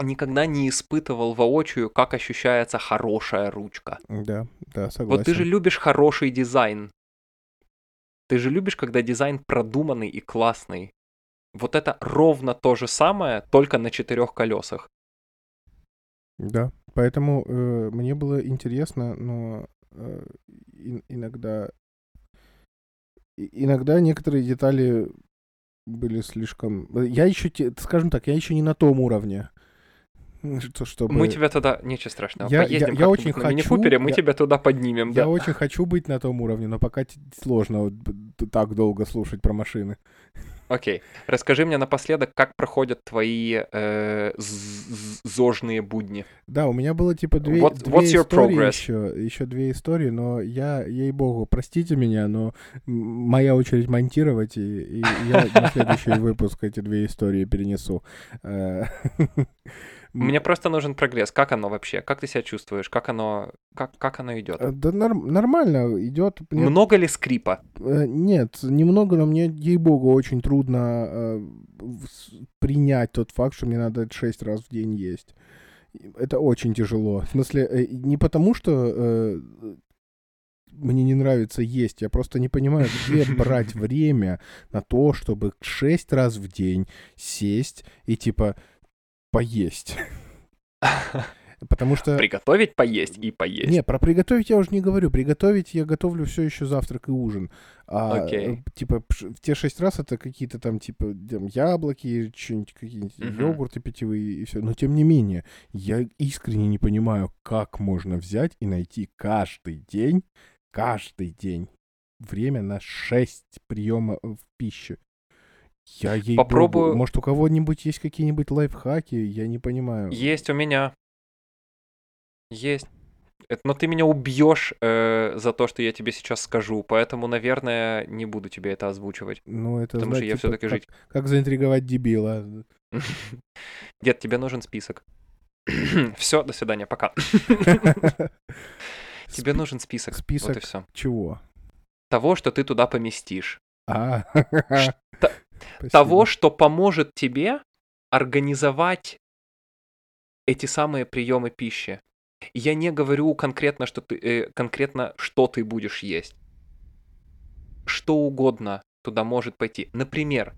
никогда не испытывал воочию, как ощущается хорошая ручка. Да, да, согласен. Вот ты же любишь хороший дизайн. Ты же любишь, когда дизайн продуманный и классный. Вот это ровно то же самое, только на четырех колесах. Да, поэтому э, мне было интересно, но э, ин- иногда иногда некоторые детали были слишком. э, Я еще, скажем так, я еще не на том уровне, чтобы. Мы тебя туда... Ничего страшного. Я- я- Поездим я как-нибудь очень на хочу, мини-купере, мы я- тебя туда поднимем, Я да. очень хочу быть на том уровне, но пока сложно так долго слушать про машины. Окей. Расскажи мне напоследок, как проходят твои э, зожные будни. Да, у меня было типа две, What- две истории progress? еще, еще две истории, но я, ей-богу, простите меня, но моя очередь монтировать, и, и я на следующий выпуск эти две истории перенесу. Мне просто нужен прогресс. Как оно вообще? Как ты себя чувствуешь? Как оно, как, как оно идет? э, Да норм- нормально идет. Мне- Много ли скрипа? э, Нет, немного, но мне, ей-богу, очень трудно э, принять тот факт, что мне надо шесть раз в день есть. Это очень тяжело. В смысле, не потому, что э, мне не нравится есть, я просто не понимаю, где брать время на то, чтобы шесть раз в день сесть и типа поесть. Потому что... Приготовить, поесть и поесть. Не, про приготовить я уже не говорю. Приготовить я готовлю все еще завтрак и ужин. А, Окей. э, типа, в те шесть раз это какие-то там, типа, там, яблоки, что-нибудь, какие-нибудь Мгм. йогурты питьевые и все. Но тем не менее, я искренне не понимаю, как можно взять и найти каждый день, каждый день время на шесть приемов пищи. Я ей Попробую- Может, у кого-нибудь есть какие-нибудь лайфхаки? Я не понимаю. Есть у меня. Есть. Это- Но ты меня убьешь э, за то, что я тебе сейчас скажу, поэтому, наверное, не буду тебе это озвучивать. Ну, это Потому что знать, я типа, все-таки жить. как заинтриговать дебила. Дед, тебе нужен список. Все, до свидания, пока. Тебе нужен список. Вот и список все. чего? Того, что ты туда поместишь. А, спасибо. Того, что поможет тебе организовать эти самые приемы пищи. Я не говорю конкретно, что ты, э, конкретно, что ты будешь есть. Что угодно туда может пойти. Например,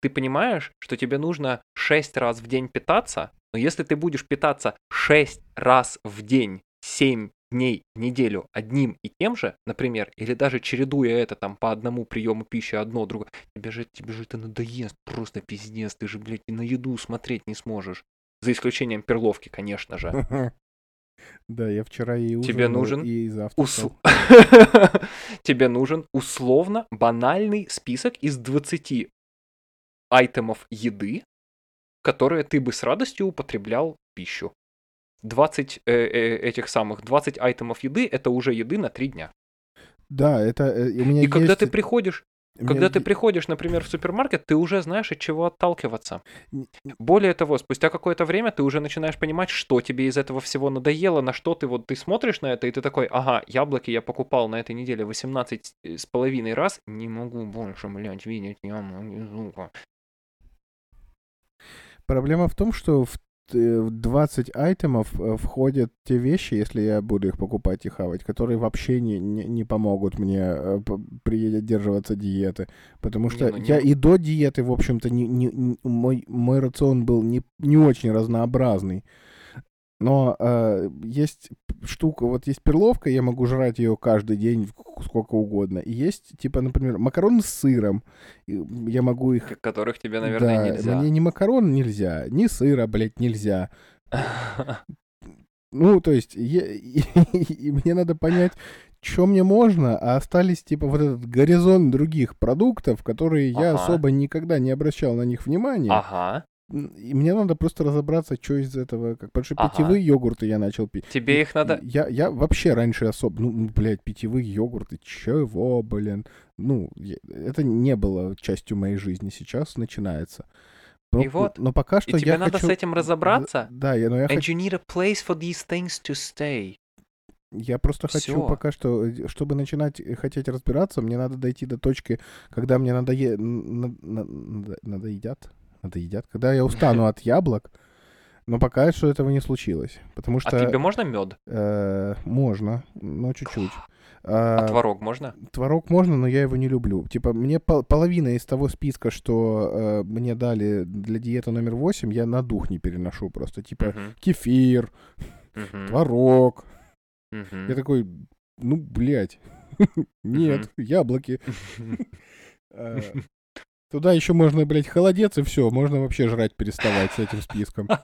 ты понимаешь, что тебе нужно 6 раз в день питаться, но если ты будешь питаться 6 раз в день, 7 дней в неделю одним и тем же, например, или даже чередуя это там по одному приему пищи, одно, другое, тебе же, тебе же это надоест, просто пиздец, ты же, блядь, и на еду смотреть не сможешь. За исключением перловки, конечно же. Да, я вчера и ужинал, Тебе нужен и завтракал. Тебе нужен условно банальный список из 20 айтемов еды, которые ты бы с радостью употреблял в пищу. 20 э, э, этих самых, 20 айтемов еды — это уже еды на 3 дня. Да, это э, у меня И когда есть- ты приходишь, у меня когда ты приходишь, например, в супермаркет, ты уже знаешь, от чего отталкиваться. Более того, спустя какое-то время ты уже начинаешь понимать, что тебе из этого всего надоело, на что ты вот ты смотришь на это, и ты такой, ага, яблоки я покупал на этой неделе 18 с половиной раз, не могу больше, блядь, видеть яблоки, сука». Проблема в том, что в в 20 айтемов э, входят те вещи, если я буду их покупать и хавать, которые вообще не, не, не помогут мне э, придерживаться диеты. Потому что ну не я м- и до диеты, в общем-то, не, не, не- мой, мой рацион был не, не очень разнообразный. Но э, есть штука, вот есть перловка, я могу жрать ее каждый день сколько угодно. И есть, типа, например, макароны с сыром. Я могу их... которых тебе, наверное, да, нельзя. мне ни макарон нельзя, ни сыра, блядь, нельзя. Ну, то есть, я- и, и мне надо понять, что мне можно, а остались, типа, вот этот горизонт других продуктов, которые я Ага. особо никогда не обращал на них внимания. Ага. И мне надо просто разобраться, что из этого, как, потому что Ага. питьевые йогурты я начал пить. Тебе их надо... Я, я вообще раньше особо, ну, блядь, питьевые йогурты, чего, блин? Ну, я- это не было частью моей жизни, сейчас начинается. Но, И вот, но пока что И тебе я надо хочу... с этим разобраться. Да, я, но я, And хочу, you need a place for these things to stay. я просто хочу Всё. пока что, э, чтобы начинать э, хотеть разбираться, мне надо дойти до точки, когда мне надое... на- на- надо- надоедят, когда я устану от яблок, но пока что этого не случилось, потому что... А тебе можно мед? э, можно, но чуть-чуть. А А, творог можно? Творог можно, но я его не люблю. Типа, мне пол- половина из того списка, что э, мне дали для диеты номер 8, я на дух не переношу просто. Типа, Мгм, кефир, мгм, творог. мгм. Я такой, ну, блядь, нет, яблоки. Туда еще можно, блядь, холодец, и все, можно вообще жрать переставать с этим списком.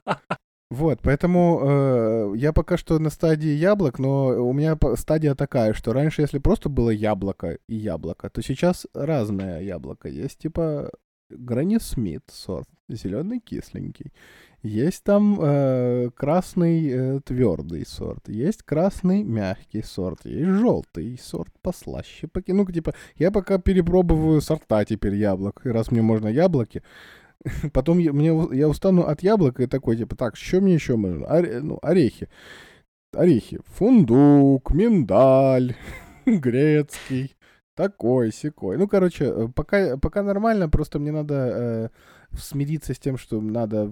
Вот, поэтому э, я пока что на стадии яблок, но у меня стадия такая, что раньше, если просто было яблоко и яблоко, то сейчас разное яблоко. Есть типа Гранни Смит сорт, зеленый кисленький. Есть там э, красный твердый сорт, есть красный мягкий сорт, есть желтый сорт послаще. поки- Ну, типа, я пока перепробоваю сорта теперь яблок, раз мне можно яблоки, Потом я, мне, я устану от яблока и такой, типа, так, что мне еще можно? Оре- ну, орехи. Орехи. Фундук, миндаль, грецкий, такой, секой. Ну, короче, э, пока, пока нормально, просто мне надо э, смириться с тем, что надо...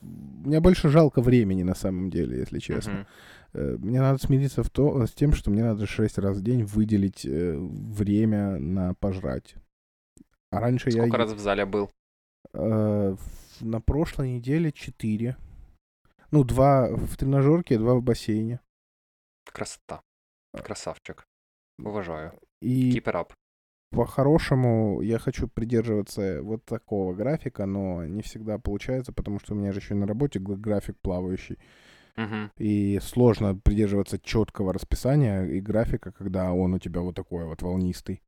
Мне больше жалко времени, на самом деле, если честно. Э, Мне надо смириться в то, с тем, что мне надо 6 раз в день выделить э, время на пожрать. А раньше я... Сколько раз в зале был? Э, на прошлой неделе 4. Ну, два в тренажерке, два в бассейне. Красота. Красавчик. Уважаю. И Keep it up. По-хорошему я хочу придерживаться вот такого графика, но не всегда получается, потому что у меня же еще на работе график плавающий. Мгм. И сложно придерживаться четкого расписания и графика, когда он у тебя вот такой вот волнистый.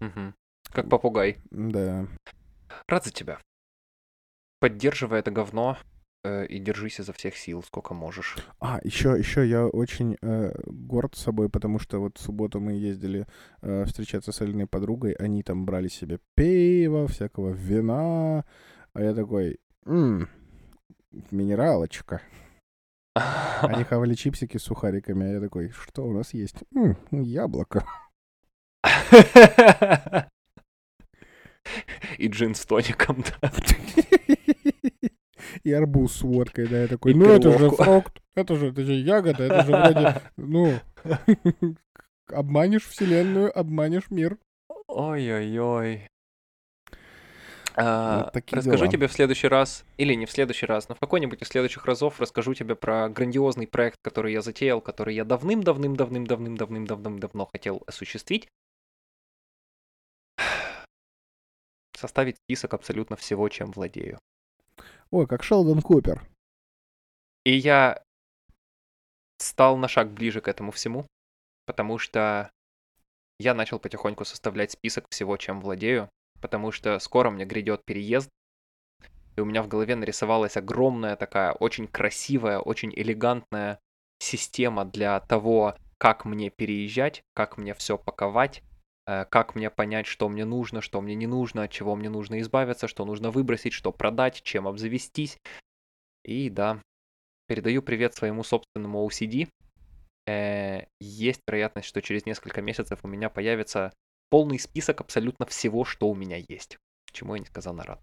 Мгм. Как попугай. Да. Рад за тебя. Поддерживай это говно и держись изо всех сил, сколько можешь. А, еще, еще я очень э, горд собой, потому что вот в субботу мы ездили э, встречаться с Алиной подругой, они там брали себе пиво, всякого вина, а я такой, «М, минералочка. Они хавали чипсики с сухариками, а я такой, что у нас есть? «М, яблоко. И джин с тоником, да. И арбуз с водкой, да, я такой, И ну это же фрукт, это же, это же ягода, это же вроде, ну, обманешь вселенную, обманешь мир. Ой-ой-ой. А, Вот расскажу дела. тебе в следующий раз, или не в следующий раз, но в какой-нибудь из следующих разов расскажу тебе про грандиозный проект, который я затеял, который я давным-давным-давным-давным-давным-давным-давно хотел осуществить. Составить список абсолютно всего, чем владею. Ой, как Шелдон Купер. И я стал на шаг ближе к этому всему, потому что я начал потихоньку составлять список всего, чем владею, потому что скоро мне грядет переезд, и у меня в голове нарисовалась огромная такая, очень красивая, очень элегантная система для того, как мне переезжать, как мне все паковать, как мне понять, что мне нужно, что мне не нужно, от чего мне нужно избавиться, что нужно выбросить, что продать, чем обзавестись. И да, передаю привет своему собственному OCD. Э, Есть вероятность, что через несколько месяцев у меня появится полный список абсолютно всего, что у меня есть. Чему я несказанно рад.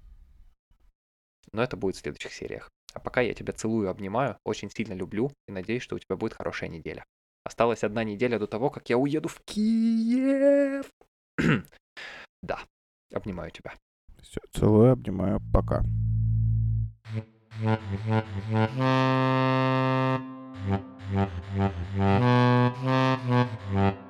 Но это будет в следующих сериях. А пока я тебя целую, обнимаю, очень сильно люблю и надеюсь, что у тебя будет хорошая неделя. Осталась одна неделя до того, как я уеду в Киев. да, обнимаю тебя. Все, целую, обнимаю, пока.